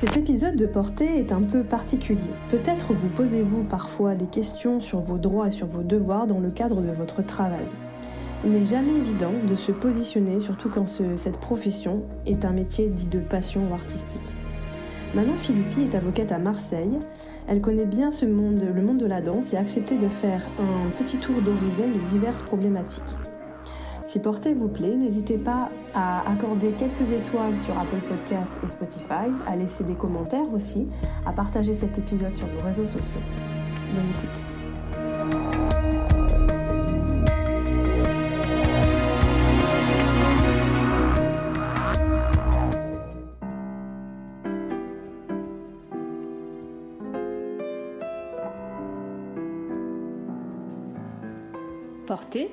Cet épisode de portée est un peu particulier. Peut-être vous posez-vous parfois des questions sur vos droits et sur vos devoirs dans le cadre de votre travail. Il n'est jamais évident de se positionner, surtout quand cette profession est un métier dit de passion ou artistique. Manon Philippi est avocate à Marseille. Elle connaît bien ce monde, le monde de la danse et a accepté de faire un petit tour d'horizon de diverses problématiques. Si Portée vous plaît, n'hésitez pas à accorder quelques étoiles sur Apple Podcast et Spotify, à laisser des commentaires aussi, à partager cet épisode sur vos réseaux sociaux. Bonne écoute. Portée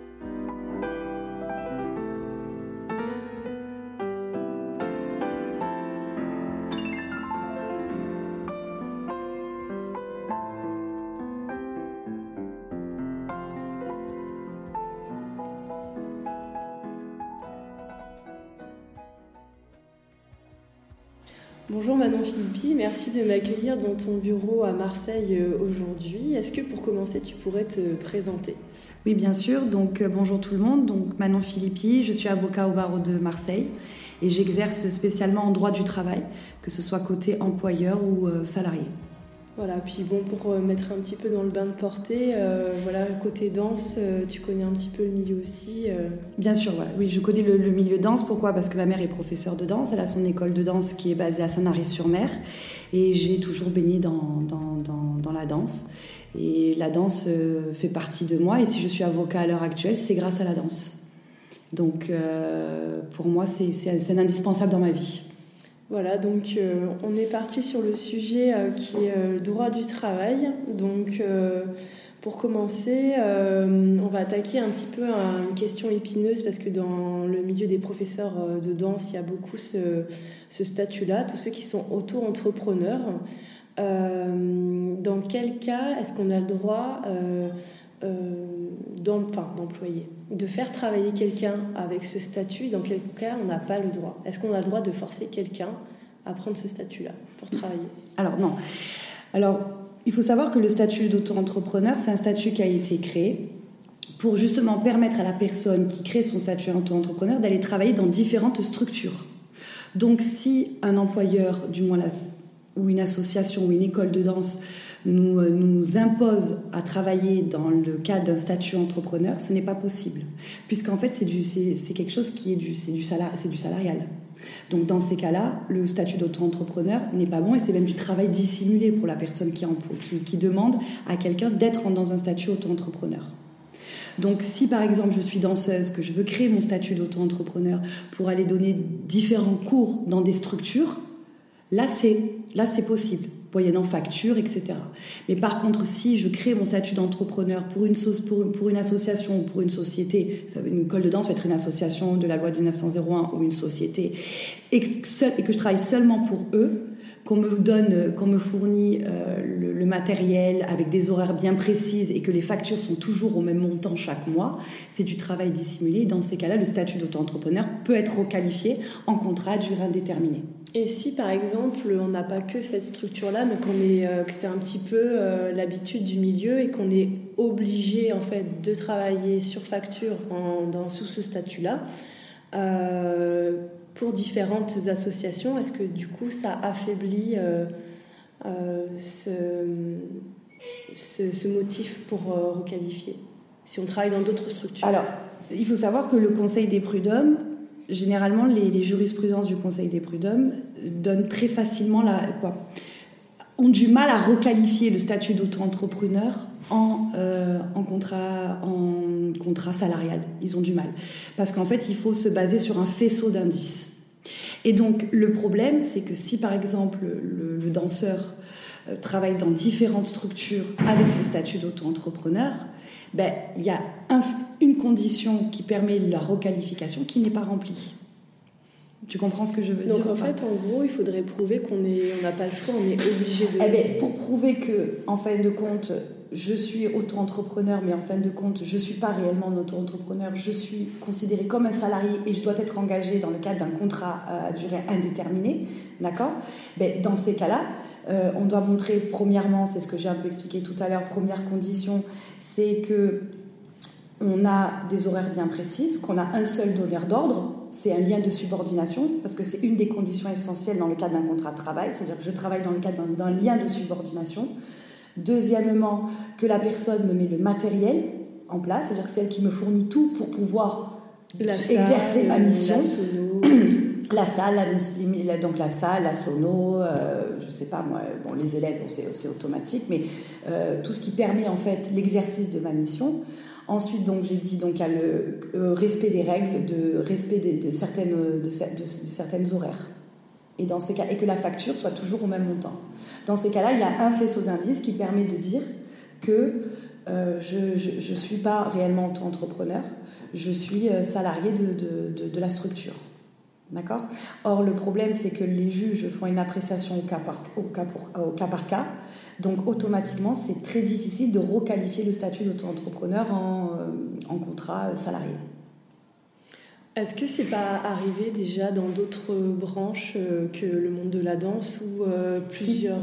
Manon Philippi, merci de m'accueillir dans ton bureau à Marseille euh, aujourd'hui. Est-ce que pour commencer, tu pourrais te présenter? Oui, bien sûr. Donc euh, bonjour tout le monde. Donc Manon Philippi, je suis avocat au barreau de Marseille et j'exerce spécialement en droit du travail, que ce soit côté employeur ou euh, salarié. Voilà, puis bon, pour euh, mettre un petit peu dans le bain de portée, euh, voilà, côté danse, euh, tu connais un petit peu le milieu aussi Bien sûr, voilà. oui, je connais le, milieu danse. Pourquoi? Parce que ma mère est professeure de danse, elle a son école de danse qui est basée à Saint-Naré-sur-Mer, et j'ai toujours baigné dans, dans, dans, la danse. Et la danse fait partie de moi, et si je suis avocat à l'heure actuelle, c'est grâce à la danse. Donc, pour moi, c'est indispensable dans ma vie. Voilà, donc euh, on est parti sur le sujet euh, qui est euh, le droit du travail. Donc pour commencer, on va attaquer un petit peu une question épineuse parce que dans le milieu des professeurs de danse, il y a beaucoup ce, ce statut-là, tous ceux qui sont auto-entrepreneurs. dans quel cas est-ce qu'on a le droit d'employer, de faire travailler quelqu'un avec ce statut, dans quel cas on n'a pas le droit Est-ce qu'on a le droit de forcer quelqu'un à prendre ce statut-là pour travailler? Alors non. Alors, il faut savoir que le statut d'auto-entrepreneur, c'est un statut qui a été créé pour justement permettre à la personne qui crée son statut d'auto-entrepreneur d'aller travailler dans différentes structures. Donc si un employeur, du moins ou une association ou une école de danse nous, euh, nous impose à travailler dans le cadre d'un statut entrepreneur, ce n'est pas possible. Puisqu'en fait, c'est quelque chose qui est du, du, du salarial. Donc dans ces cas-là, le statut d'auto-entrepreneur n'est pas bon et c'est même du travail dissimulé pour la personne qui, qui, qui demande à quelqu'un d'être dans un statut auto-entrepreneur. Donc si par exemple je suis danseuse, que je veux créer mon statut d'auto-entrepreneur pour aller donner différents cours dans des structures, là c'est possible moyennant facture, etc. Mais par contre, si je crée mon statut d'entrepreneur pour une, pour, association ou pour une société, une école de danse peut être une association de la loi 1901 ou une société, et que je travaille seulement pour eux, qu'on me donne, qu'on me fournit euh, le, matériel avec des horaires bien précises et que les factures sont toujours au même montant chaque mois, c'est du travail dissimulé. Dans ces cas-là, le statut d'auto-entrepreneur peut être requalifié en contrat à durée indéterminée. Et si par exemple on n'a pas que cette structure-là, mais qu'on est, euh, que c'est un petit peu euh, l'habitude du milieu et qu'on est obligé en fait de travailler sur facture dans, sous ce statut-là, pour différentes associations, est-ce que du coup ça affaiblit euh, euh, ce, motif pour euh, requalifier si on travaille dans d'autres structures? Alors, il faut savoir que le Conseil des prud'hommes, généralement les, jurisprudences du Conseil des prud'hommes donnent très facilement la quoi ont du mal à requalifier le statut d'auto-entrepreneur en, en, contrat, en contrat salarial. Ils ont du mal. Parce qu'en fait, il faut se baser sur un faisceau d'indices. Et donc le problème, c'est que si par exemple le, danseur euh, travaille dans différentes structures avec ce statut d'auto-entrepreneur, ben, il y a une condition qui permet la requalification qui n'est pas remplie. Tu comprends ce que je veux dire Donc en fait, en gros, il faudrait prouver qu'on n'a pas le choix, on est obligé de. Eh ben, pour prouver que, en fin de compte, je suis auto-entrepreneur, mais en fin de compte, je ne suis pas réellement auto-entrepreneur, je suis considéré comme un salarié et je dois être engagé dans le cadre d'un contrat à durée indéterminée, d'accord? Ben, Dans ces cas-là, euh, on doit montrer, premièrement, c'est ce que j'ai un peu expliqué tout à l'heure, première condition, c'est que on a des horaires bien précises, qu'on a un seul donneur d'ordre, c'est un lien de subordination, parce que c'est une des conditions essentielles dans le cadre d'un contrat de travail, c'est-à-dire que je travaille dans le cadre d'un lien de subordination. Deuxièmement, que la personne me met le matériel en place, c'est-à-dire que c'est elle qui me fournit tout pour pouvoir exercer ma mission. La, salle, la, donc la salle, la sono, euh, je sais pas moi, bon les élèves c'est automatique, mais euh, tout ce qui permet en fait l'exercice de ma mission. Ensuite, donc, j'ai dit donc, à le euh, respect des règles, de respect de, certaines, de, certaines horaires. Et, dans ces cas, et que la facture soit toujours au même montant. Dans ces cas-là, il y a un faisceau d'indices qui permet de dire que euh, je ne suis pas réellement auto-entrepreneur, je suis euh, salarié de, la structure. D'accord? Or, le problème, c'est que les juges font une appréciation au cas par, au cas, par cas. Donc, automatiquement, c'est très difficile de requalifier le statut d'auto-entrepreneur en, euh, en, contrat salarié. Est-ce que c'est pas arrivé déjà dans d'autres branches euh, que le monde de la danse ou euh, plusieurs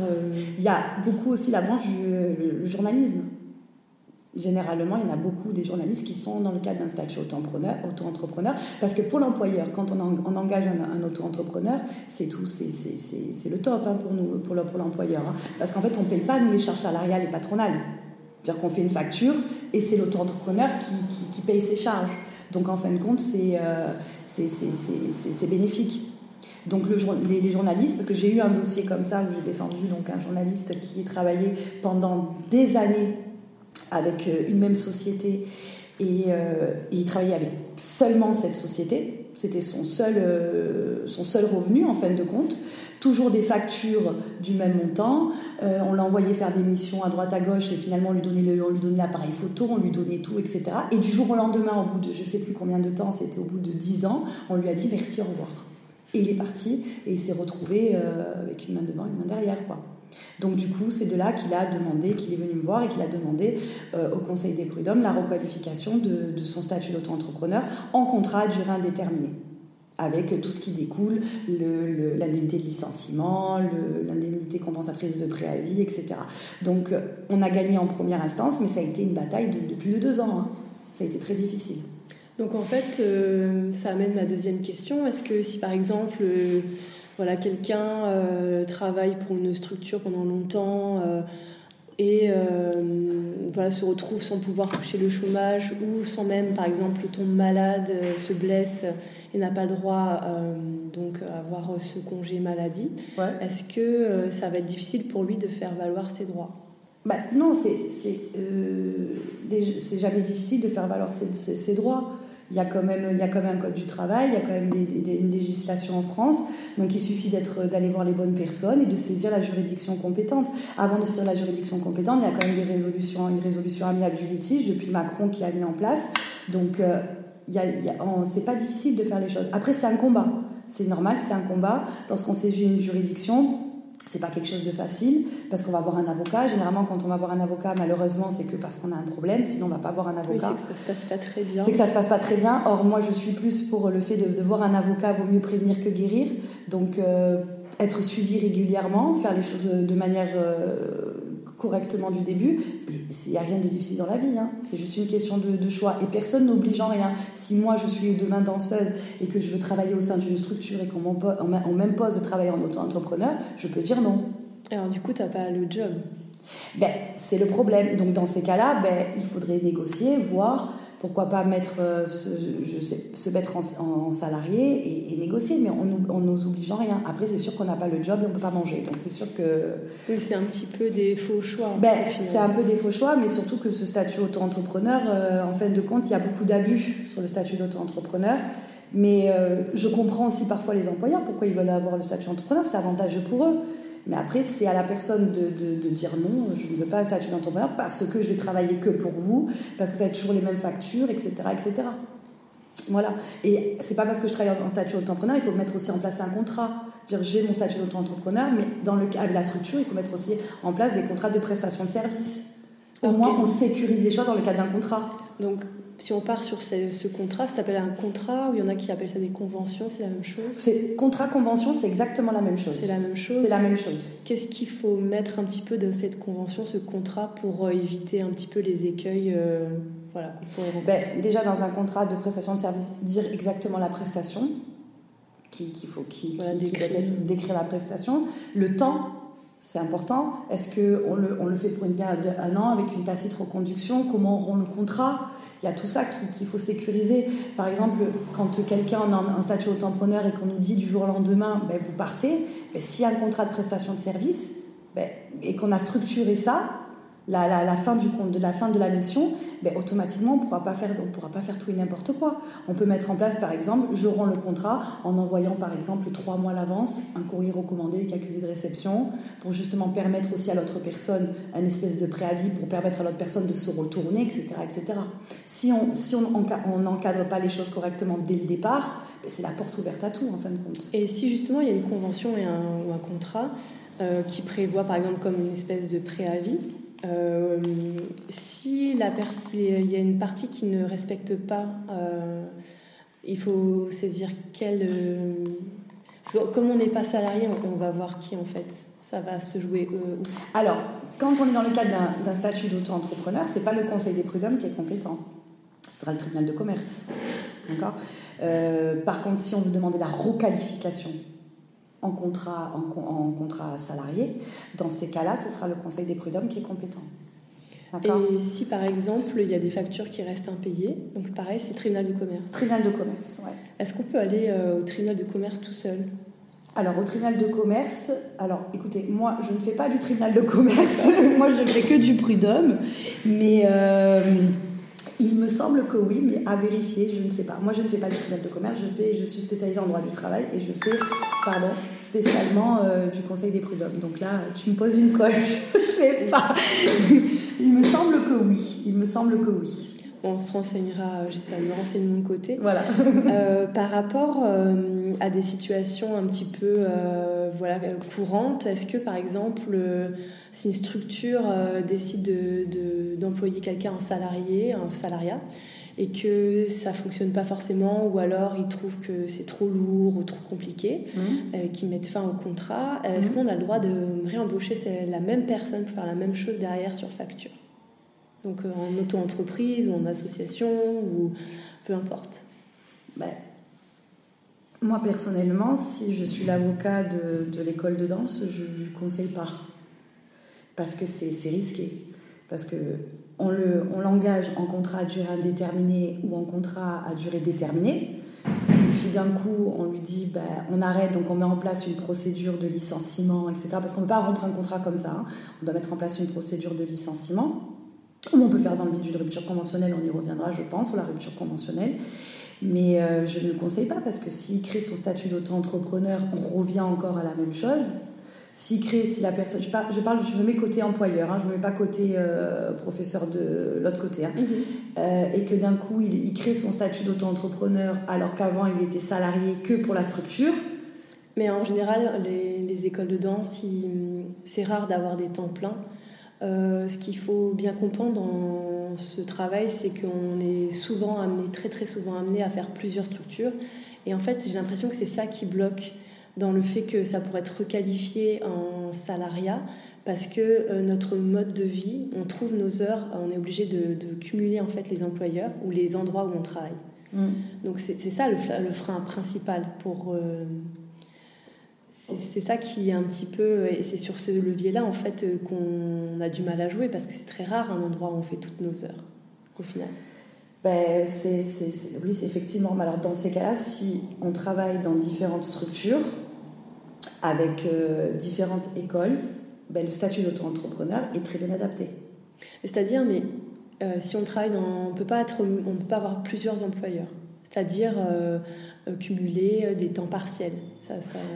Il y a beaucoup aussi la branche du journalisme généralement, il y en a beaucoup des journalistes qui sont dans le cadre d'un statut auto-entrepreneur, parce que pour l'employeur, quand on, engage un, auto-entrepreneur, c'est tout, c'est le top hein, pour nous, pour l'employeur, hein. parce qu'en fait, on ne paye pas nous les charges salariales et patronales. C'est-à-dire qu'on fait une facture et c'est l'auto-entrepreneur qui, paye ses charges. Donc en fin de compte, c'est euh, bénéfique. Donc les, journalistes, parce que j'ai eu un dossier comme ça où j'ai défendu donc un journaliste qui travaillait pendant des années avec euh, une même société euh, et, il travaillait avec seulement cette société. C'était son seul, euh, son seul revenu en fin de compte. Toujours des factures du même montant. on l'a envoyé faire des missions à droite à gauche et finalement on lui donnait, l'appareil photo, on lui donnait tout, etc. Et du jour au lendemain, au bout de je sais plus combien de temps, c'était au bout de 10 ans, on lui a dit merci, au revoir. Et il est parti et il s'est retrouvé avec une main devant, une main derrière, quoi. Donc du coup, c'est de là qu'il a demandé, qu'il est venu me voir et qu'il a demandé euh, au Conseil des prud'hommes la requalification de, son statut d'auto-entrepreneur en contrat à durée indéterminée avec tout ce qui découle, l'indemnité de licenciement, l'indemnité compensatrice de préavis, etc. Donc euh, on a gagné en première instance, mais ça a été une bataille de, plus de deux ans. Hein. Ça a été très difficile. Donc en fait, euh, ça amène ma deuxième question. Est-ce que si par exemple voilà, quelqu'un euh, travaille pour une structure pendant longtemps euh, et euh, voilà, se retrouve sans pouvoir toucher le chômage ou sans même, par exemple, tombe malade, se blesse et n'a pas le droit donc avoir ce congé maladie. Est-ce que ça va être difficile pour lui de faire valoir ses droits? Bah, Non, c'est jamais difficile de faire valoir ses droits il y a quand même, il y a quand même un code du travail, il y a quand même des, une législation en France. Donc il suffit d'aller voir les bonnes personnes et de saisir la juridiction compétente. Avant de saisir la juridiction compétente, il y a quand même des résolutions, une résolution amiable du litige depuis Macron qui a mis en place. Donc euh, c'est pas difficile de faire les choses. Après c'est un combat, c'est normal, c'est un combat. Lorsqu'on saisit une juridiction, c'est pas quelque chose de facile parce qu'on va avoir un avocat. Généralement, quand on va voir un avocat, malheureusement, c'est que parce qu'on a un problème. Sinon, on va pas voir un avocat. c'est que ça se passe pas très bien. C'est que ça se passe pas très bien. Or, moi, je suis plus pour le fait de, voir un avocat vaut mieux prévenir que guérir. Donc, euh, être suivi régulièrement, faire les choses de manière euh, correctement du début. Il n'y a rien de difficile dans la vie, hein. c'est juste une question de, choix. Et personne n'oblige en rien. Si moi je suis demain danseuse et que je veux travailler au sein d'une structure et qu'on m'impose de travailler en auto-entrepreneur, je peux dire non. Alors du coup, tu n'as pas le job? Ben, C'est le problème. Donc dans ces cas-là, ben, il faudrait négocier, voir pourquoi pas mettre, euh, je sais, se mettre en, salarié et, négocier, mais on nous oblige en rien. Après, c'est sûr qu'on n'a pas le job et on ne peut pas manger. Donc c'est sûr que. Oui, c'est un petit peu des faux choix. Ben, c'est un peu des faux choix, mais surtout que ce statut auto-entrepreneur, euh, en fin de compte, il y a beaucoup d'abus sur le statut d'auto-entrepreneur. Mais euh, je comprends aussi parfois les employeurs pourquoi ils veulent avoir le statut entrepreneur, c'est avantageux pour eux. Mais après, c'est à la personne de, dire non, je ne veux pas un statut d'entrepreneur parce que je vais travailler que pour vous, parce que ça va être toujours les mêmes factures, etc. etc. Voilà. Et c'est pas parce que je travaille en statut d'entrepreneur, il faut mettre aussi en place un contrat. J'ai mon statut d'auto-entrepreneur, mais dans le cas de la structure, il faut mettre aussi en place des contrats de prestation de services. Au moins, on sécurise les choses dans le cadre d'un contrat. Donc, si on part sur ce, contrat, ça s'appelle un contrat ou il y en a qui appellent ça des conventions, c'est la même chose? C'est contrat convention, c'est exactement la même chose. C'est la même chose. C'est la même chose. Qu'est-ce qu'il faut mettre un petit peu dans cette convention, ce contrat, pour euh, éviter un petit peu les écueils euh, voilà, ben, Déjà dans un contrat de prestation de service, dire exactement la prestation qu'il faut qui, décrire la prestation, le temps c'est important. Est-ce qu'on le, on le fait pour une période d'un an avec une tacite reconduction? Comment on rend le contrat? Il y a tout ça qu'il faut sécuriser. Par exemple, quand quelqu'un a un statut auto-entrepreneur et qu'on nous dit du jour au lendemain, ben, vous partez, ben, s'il y a un contrat de prestation de service ben, et qu'on a structuré ça, la, fin de la mission, ben, automatiquement, on pourra pas faire, on pourra pas faire tout et n'importe quoi. On peut mettre en place, par exemple, je rends le contrat en envoyant, par exemple, trois mois à l'avance un courrier recommandé avec accusé de réception pour justement permettre aussi à l'autre personne un espèce de préavis pour permettre à l'autre personne de se retourner, etc. etc. Si on n'encadre pas les choses correctement dès le départ, ben, c'est la porte ouverte à tout, en fin de compte. Et si justement il y a une convention ou un contrat euh, qui prévoit, par exemple, comme une espèce de préavis, euh, si la il y a une partie qui ne respecte pas, euh, il faut saisir quel. Euh, comme on n'est pas salarié, on, va voir qui en fait. Ça va se jouer où Alors, quand on est dans le cadre d'un statut d'auto-entrepreneur, c'est pas le Conseil des prud'hommes qui est compétent. Ce sera le tribunal de commerce. D'accord? Par contre, si on veut demander la requalification en contrat, en, contrat salarié, dans ces cas-là, ce sera le Conseil des prud'hommes qui est compétent. Et si par exemple il y a des factures qui restent impayées, donc pareil, c'est tribunal de commerce. Tribunal de commerce, ouais. Est-ce qu'on peut aller euh, au tribunal de commerce tout seul? Alors, au tribunal de commerce, alors écoutez, moi je ne fais pas du tribunal de commerce, moi je ne fais que du prud'homme, mais euh, il me semble que oui, mais à vérifier, je ne sais pas. Moi, je ne fais pas du tribunal de commerce, je, fais, je suis spécialisée en droit du travail et je fais, pardon, spécialement euh, du conseil des prud'hommes. Donc là, tu me poses une colle, je ne sais pas. il me semble que oui, il me semble que oui. On se renseignera, ça me renseigne de mon côté. Voilà. Euh, par rapport euh, à des situations un petit peu voilà, courantes, est-ce que par exemple si une structure euh, décide d'employer quelqu'un en salarié, en salariat, et que ça fonctionne pas forcément, ou alors ils trouvent que c'est trop lourd ou trop compliqué, mmh. euh, qu'ils mettent fin au contrat, euh, est-ce mmh. qu'on a le droit de réembaucher la même personne pour faire la même chose derrière sur facture? Donc en auto-entreprise ou en association, ou peu importe? Ben, moi personnellement, si je suis l'avocat de, l'école de danse, je ne conseille pas parce que c'est risqué. Parce que on l'engage en contrat à durée indéterminée ou en contrat à durée déterminée. Et puis d'un coup, on lui dit, ben, on arrête, donc on met en place une procédure de licenciement, etc. Parce qu'on ne peut pas rompre un contrat comme ça. Hein. On doit mettre en place une procédure de licenciement. Ou on peut faire dans le but d'une rupture conventionnelle, on y reviendra, je pense, ou la rupture conventionnelle. Mais euh, je ne le conseille pas parce que s'il crée son statut d'auto-entrepreneur, on revient encore à la même chose. S'il crée, si la personne, je parle, je, parle, je me mets côté employeur, hein, je ne me mets pas côté euh, professeur de l'autre côté, hein. mhm. euh, et que d'un coup il, crée son statut d'auto-entrepreneur alors qu'avant il était salarié que pour la structure. Mais en général, les, écoles de danse, c'est rare d'avoir des temps pleins. Euh, ce qu'il faut bien comprendre dans ce travail, c'est qu'on est souvent amené, très très souvent amené à faire plusieurs structures. Et en fait, j'ai l'impression que c'est ça qui bloque dans le fait que ça pourrait être requalifié en salariat parce que euh, notre mode de vie, on trouve nos heures, on est obligé de, cumuler en fait les employeurs ou les endroits où on travaille. Mm. Donc c'est ça le, le, frein principal pour... Euh, c'est ça qui est un petit peu... Et c'est sur ce levier-là en fait euh, qu'on a du mal à jouer parce que c'est très rare un endroit où on fait toutes nos heures au final. Ben, c'est, oui, c'est effectivement. Mais alors, dans ces cas-là, si on travaille dans différentes structures, avec euh, différentes écoles, ben, le statut d'auto-entrepreneur est très bien adapté. C'est-à-dire, mais euh, si on travaille dans, on peut pas être, on peut pas avoir plusieurs employeurs. C'est-à-dire euh, cumuler des temps partiels.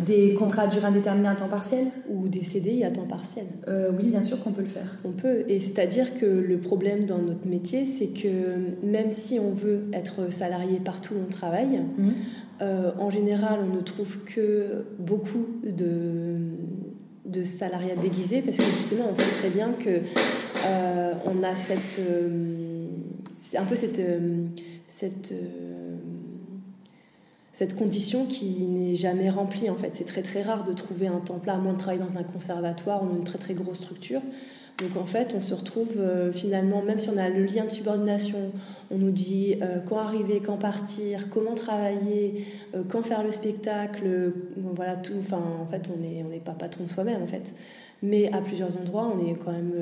des contrats à durée indéterminée à temps partiel? Ou des CDI à temps partiel. oui, bien sûr qu'on peut le faire. On peut. Et c'est-à-dire que le problème dans notre métier, c'est que même si on veut être salarié partout où on travaille, mmh. Euh, en général, on ne trouve que beaucoup de, de salariat déguisé parce que justement, on sait très bien que on a cette, c'est un peu cette, cette cette condition qui n'est jamais remplie en fait. C'est très très rare de trouver un temps plein, à moins de travailler dans un conservatoire ou une très très grosse structure. Donc en fait, on se retrouve euh, finalement, même si on a le lien de subordination, on nous dit euh, quand arriver, quand partir, comment travailler, euh, quand faire le spectacle, voilà tout. En fait, on n'est pas patron de soi-même en fait. Mais à plusieurs endroits, on est quand même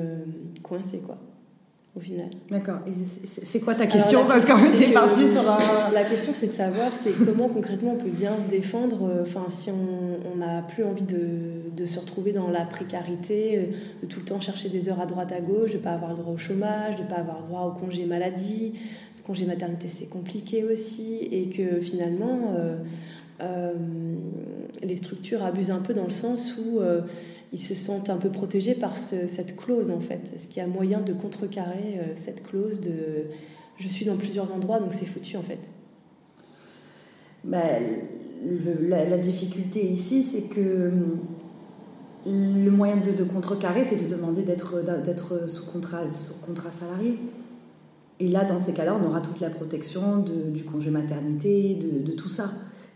coincé quoi au final. D'accord. C'est quoi ta question Parce qu'on était parti sur un... La question, c'est de savoir c'est comment concrètement on peut bien se défendre. Euh, enfin, si on n'a plus envie de, de, se retrouver dans la précarité, euh, de tout le temps chercher des heures à droite à gauche, de ne pas avoir le droit au chômage, de ne pas avoir le droit au congé maladie. Le congé maternité, c'est compliqué aussi. Et que finalement, euh, les structures abusent un peu dans le sens où ils se sentent un peu protégés par cette clause en fait. Est-ce qu'il y a moyen de contrecarrer euh, cette clause de je suis dans plusieurs endroits donc c'est foutu en fait? Ben, la, difficulté ici c'est que le moyen de, contrecarrer c'est de demander d'être sous contrat salarié. Et là, dans ces cas-là, on aura toute la protection du congé maternité, de tout ça.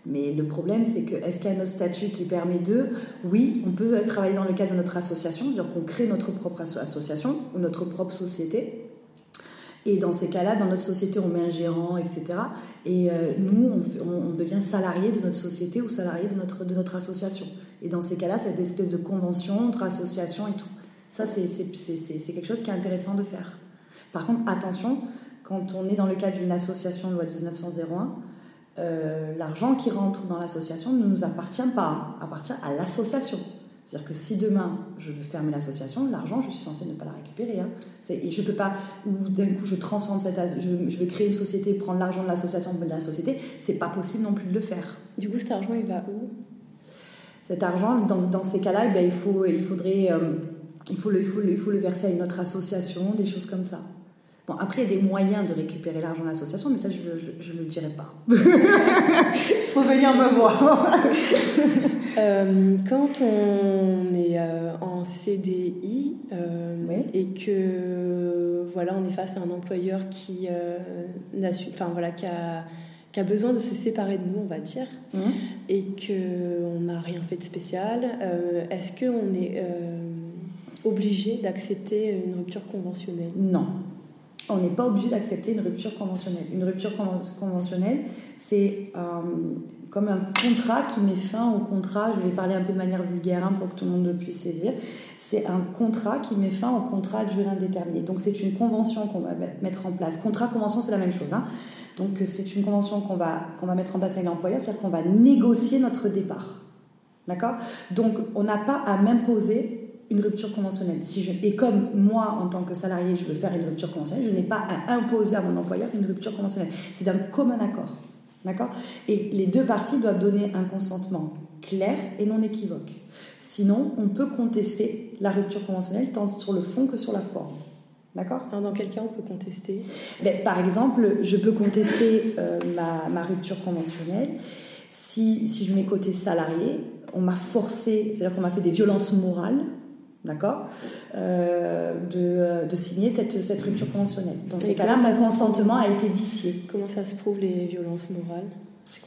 Mais le problème, c'est que est-ce qu'il y a un autre statut qui permet de? Oui, on peut travailler dans le cadre de notre association, c'est-à-dire qu'on crée notre propre association ou notre propre société. Et dans ces cas-là, dans notre société, on met un gérant, etc. Et euh, nous, on, devient salarié de notre société ou salarié de notre, de notre association. Et dans ces cas-là, c'est des espèces de conventions entre associations et tout. Ça, c'est quelque chose qui est intéressant de faire. Par contre, attention, quand on est dans le cadre d'une association loi 1901, euh, l'argent qui rentre dans l'association ne nous appartient pas, appartient à l'association. C'est-à-dire que si demain je veux fermer l'association, l'argent, je suis censée ne pas la récupérer. Hein. Et je ne peux pas, ou d'un coup je transforme cette. Je, je veux créer une société, prendre l'argent de l'association de la société, c'est pas possible non plus de le faire. Du coup, cet argent, il va où? Cet argent, dans, dans ces cas-là, eh ben, il, faut, il faudrait. Euh, il, faut le, il, faut le, il faut le verser à une autre association, des choses comme ça. Bon, après, il y a des moyens de récupérer l'argent de l'association, mais ça, je ne le dirai pas. Il faut venir me voir. Euh, quand on est euh, en CDI euh, et que voilà, on est face à un employeur qui, enfin, voilà, qui, a, qui a besoin de se séparer de nous, on va dire, mmh. et qu'on n'a rien fait de spécial, est-ce qu'on est obligé d'accepter une rupture conventionnelle? Non on n'est pas obligé d'accepter une rupture conventionnelle. Une rupture conventionnelle, c'est euh, comme un contrat qui met fin au contrat. Je vais parler un peu de manière vulgaire hein, pour que tout le monde puisse saisir. C'est un contrat qui met fin au contrat de durée indéterminée. Donc c'est une convention qu'on va mettre en place. Contrat, convention, c'est la même chose. Hein. Donc c'est une convention qu'on va, qu'on va mettre en place avec l'employeur, c'est-à-dire qu'on va négocier notre départ. D'accord? Donc on n'a pas à m'imposer une rupture conventionnelle. Si je, et comme moi, en tant que salarié, je veux faire une rupture conventionnelle, je n'ai pas à imposer à mon employeur une rupture conventionnelle. C'est d'un commun accord. D'accord? Et les deux parties doivent donner un consentement clair et non équivoque. Sinon, on peut contester la rupture conventionnelle tant sur le fond que sur la forme. D'accord? Dans quel cas on peut contester? Ben, Par exemple, je peux contester euh, ma, ma, rupture conventionnelle si, si je mets côté salarié, on m'a forcé, c'est-à-dire qu'on m'a fait des violences morales d'accord, euh, euh, de, signer cette, cette, rupture conventionnelle. Dans ces cas-là, mon consentement a été vicié. Comment ça se prouve les violences morales?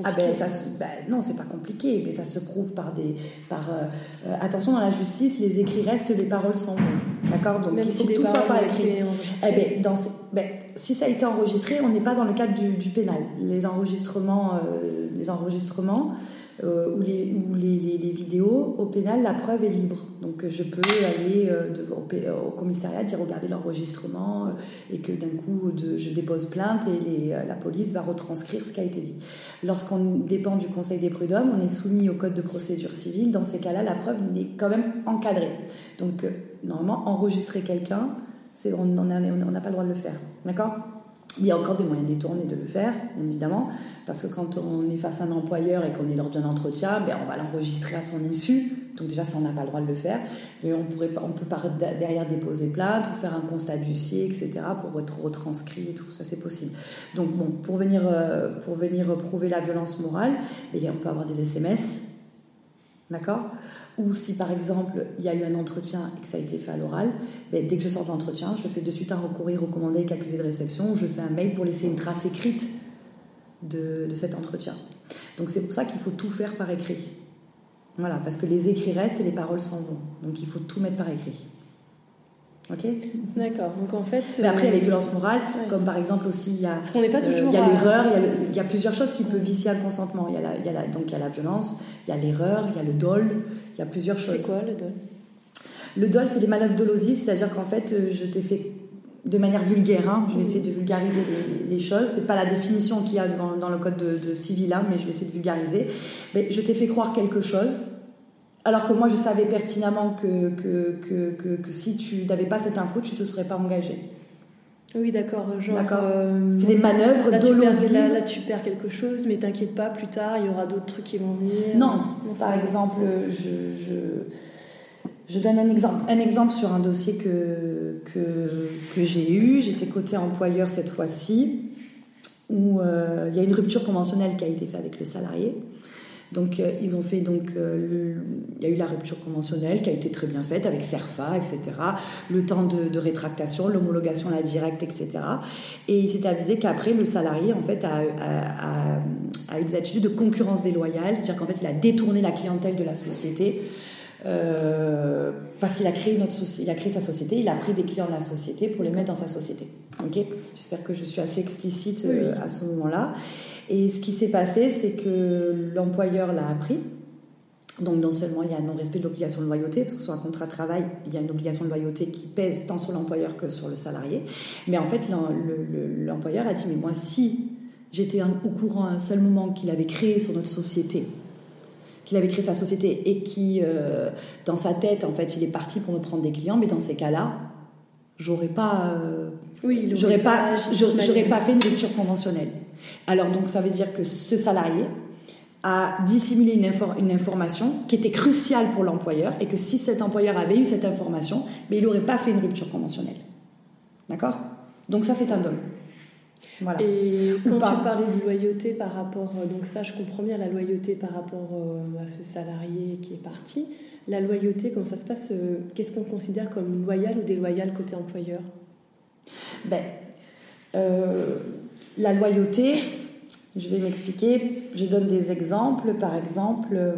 Ah ben, ça ben, non, c'est pas compliqué, mais ça se prouve par des. Par, euh, attention, dans la justice, les écrits restent, les paroles s'en vont. D'accord? Donc faut que tout soit par écrit. Eh ben, dans ben, si ça a été enregistré, on n'est pas dans le cadre du, pénal. Les enregistrements, les enregistrements euh, ou, les, vidéos, au pénal, la preuve est libre. Donc je peux aller euh, au, commissariat, dire regardez l'enregistrement euh, et que d'un coup je dépose plainte et la police va retranscrire ce qui a été dit. Lorsqu'on dépend du Conseil des prud'hommes, on est soumis au Code de procédure civile. Dans ces cas-là, la preuve est quand même encadrée. Donc normalement, enregistrer quelqu'un, on n'a pas le droit de le faire. D'accord? Il y a encore des moyens détournés de le faire, évidemment, parce que quand on est face à un employeur et qu'on est lors d'un entretien, ben on va l'enregistrer à son issue. Donc déjà, ça, on n'a pas le droit de le faire. Mais on pourrait, on peut pas derrière déposer plainte ou faire un constat d'huissier, etc., pour être retranscrit et tout. Ça, c'est possible. Donc bon, pour venir, euh, pour venir prouver la violence morale, ben, on peut avoir des SMS, d'accord? Ou si par exemple il y a eu un entretien et que ça a été fait à l'oral, ben, dès que je sors de l'entretien, je fais de suite un recourrier recommandé avec accusé de réception ou je fais un mail pour laisser une trace écrite de, de cet entretien. Donc c'est pour ça qu'il faut tout faire par écrit. Voilà, parce que les écrits restent et les paroles s'en vont. Donc il faut tout mettre par écrit. Ok D'accord. Donc en fait. Mais après, il y a les violences morales, comme par exemple aussi, il y a. Parce qu'on n'est pas toujours. il y a l'erreur, il, y a il y a plusieurs choses qui peuvent vicier le consentement. Il y a la, il y a la, donc il y a la violence, il y a l'erreur, il y a le dol, il y a plusieurs choses. C'est quoi le dol? Le dol, c'est des manœuvres dolosives, c'est-à-dire qu'en fait, je t'ai fait de manière vulgaire, hein, je vais essayer de vulgariser les, les choses. C'est pas la définition qu'il y a dans, dans, le code de, de civil, hein, mais je vais essayer de vulgariser. Mais je t'ai fait croire quelque chose alors que moi, je savais pertinemment que, que, que, que, si tu n'avais pas cette info, tu ne te serais pas engagé. Oui, d'accord. Euh, c'est des manœuvres là, là, tu perds quelque chose, mais t'inquiète pas, plus tard, il y aura d'autres trucs qui vont venir. Non, par exemple, je, je, je, donne un exemple. Un exemple sur un dossier que, que, que j'ai eu. J'étais côté employeur cette fois-ci, où euh, il y a une rupture conventionnelle qui a été faite avec le salarié. Donc euh, ils ont fait donc euh, il y a eu la rupture conventionnelle qui a été très bien faite avec CERFA, etc. Le temps de, rétractation, l'homologation la directe, etc. Et il s'est avisé qu'après le salarié en fait a, a, eu des attitudes de concurrence déloyale, c'est-à-dire qu'en fait il a détourné la clientèle de la société. Euh, parce qu'il a créé notre il a créé sa société, il a pris des clients de la société pour les mettre dans sa société. Ok, j'espère que je suis assez explicite à ce moment-là. Et ce qui s'est passé, c'est que l'employeur l'a appris. Donc non seulement il y a un non-respect de l'obligation de loyauté, parce que sur un contrat de travail, il y a une obligation de loyauté qui pèse tant sur l'employeur que sur le salarié. Mais en fait, l'employeur a dit, mais moi, si j'étais au courant à un seul moment qu'il avait créé sur notre société, qu'il avait créé sa société et qui, euh, dans sa tête, en fait, il est parti pour me prendre des clients, mais dans ces cas-là, j'aurais pas, euh, oui, j'aurais pas, j'aurais pas fait une rupture conventionnelle. Alors donc ça veut dire que ce salarié a dissimulé une, information qui était cruciale pour l'employeur et que si cet employeur avait eu cette information, mais il n'aurait pas fait une rupture conventionnelle. D'accord? Donc ça c'est un dol. Voilà. Et quand tu parlais de loyauté par rapport, euh, donc ça je comprends bien la loyauté par rapport euh, à ce salarié qui est parti. La loyauté, comment ça se passe euh, Qu'est-ce qu'on considère comme loyal ou déloyal côté employeur? Ben, la loyauté, je vais m'expliquer, je donne des exemples. Par exemple, euh,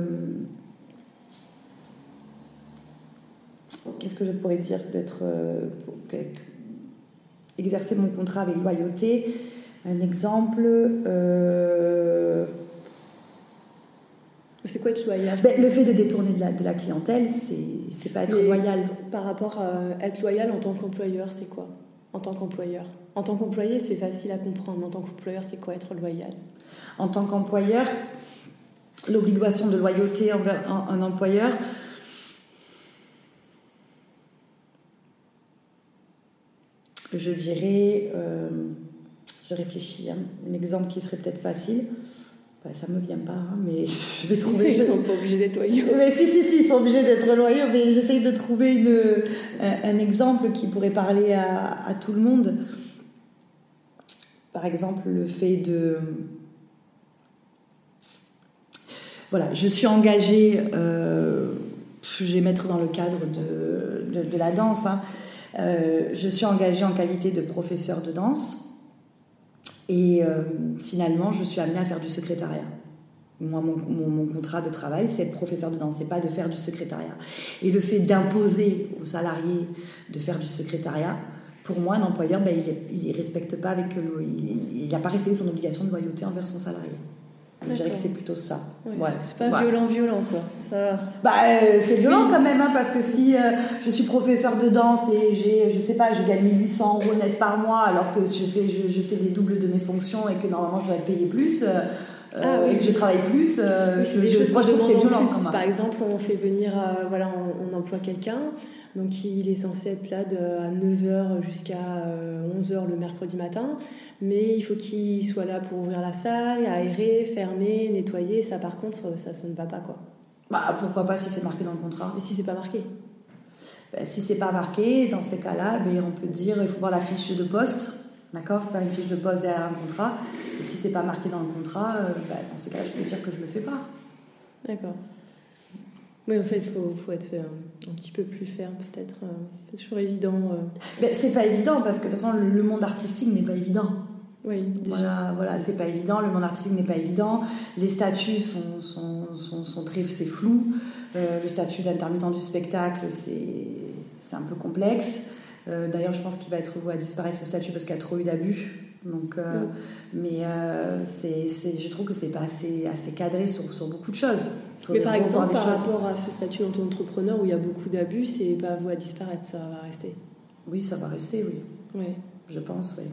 qu'est-ce que je pourrais dire d'être. Euh, exercer mon contrat avec loyauté? Un exemple. Euh, c'est quoi être loyal? ben, Le fait de détourner de la, de la clientèle, c'est pas être loyal. Par rapport à être loyal en tant qu'employeur, c'est quoi? En tant qu'employeur en tant qu'employé, c'est facile à comprendre. En tant qu'employeur, c'est quoi être loyal? En tant qu'employeur, l'obligation de loyauté envers un, employeur, je dirais, euh, je réfléchis, hein, un exemple qui serait peut-être facile. Ça ça me vient pas, hein, mais je vais trouver. Ils sont pas obligés d'être loyaux. Mais si, si, si, ils sont obligés d'être loyaux, mais j'essaye de trouver une, un, exemple qui pourrait parler à, à tout le monde. Par exemple, le fait de... Voilà, je suis engagée, euh, je vais mettre dans le cadre de, la danse, hein. euh, je suis engagée en qualité de professeur de danse et euh, finalement je suis amenée à faire du secrétariat. Moi, mon, mon, contrat de travail, c'est être professeur de danse, c'est pas de faire du secrétariat. Et le fait d'imposer aux salariés de faire du secrétariat, pour moi, un employeur, ben, il ne respecte pas avec, il n'a pas respecté son obligation de loyauté envers son salarié. Je dirais que c'est plutôt ça. Ouais, C'est pas violent, violent quoi. Ça... Bah, euh, c'est violent quand même, hein, parce que si euh, je suis professeur de danse et j'ai, je sais pas, je gagne 1800 euros net par mois alors que je fais, je, fais des doubles de mes fonctions et que normalement je dois payé plus. Euh, ah et que je travaille plus, je, je, moi je trouve que c'est violent. Même. Par exemple, on fait venir, voilà, on, on emploie quelqu'un, donc il est censé être là de, à 9h jusqu'à 11h euh, le mercredi matin, mais il faut qu'il soit là pour ouvrir la salle, aérer, fermer, nettoyer. Ça par contre, ça, ça ne va pas quoi. Bah pourquoi pas si c'est marqué dans le contrat Mais si c'est pas marqué ben, Si c'est pas marqué, dans ces cas-là, ben, on peut dire il faut voir la fiche de poste. D'accord Faire une fiche de poste derrière un contrat. Et si c'est pas marqué dans le contrat, euh, ben, dans ces cas-là, je peux dire que je le fais pas. D'accord. Oui, en fait, il faut, faut, être un, petit peu plus ferme, peut-être. c'est pas toujours évident. Mais c'est pas évident parce que de toute façon, le, monde artistique n'est pas évident. Oui, déjà. Voilà, voilà c'est pas évident. Le monde artistique n'est pas évident. Les statuts sont, sont, sont, sont très, c'est flou. le statut d'intermittent du spectacle, c'est un peu complexe. D'ailleurs, je pense qu'il va être à disparaître ce statut parce qu'il y a trop eu d'abus. Donc, euh, Mais euh, c'est, je trouve que c'est pas assez, assez cadré sur, sur beaucoup de choses. Mais par exemple, par rapport à ce statut d'entrepreneur où il y a beaucoup d'abus, c'est pas vous à disparaître, ça va rester. Oui, ça va rester, oui. Oui. Je pense, oui.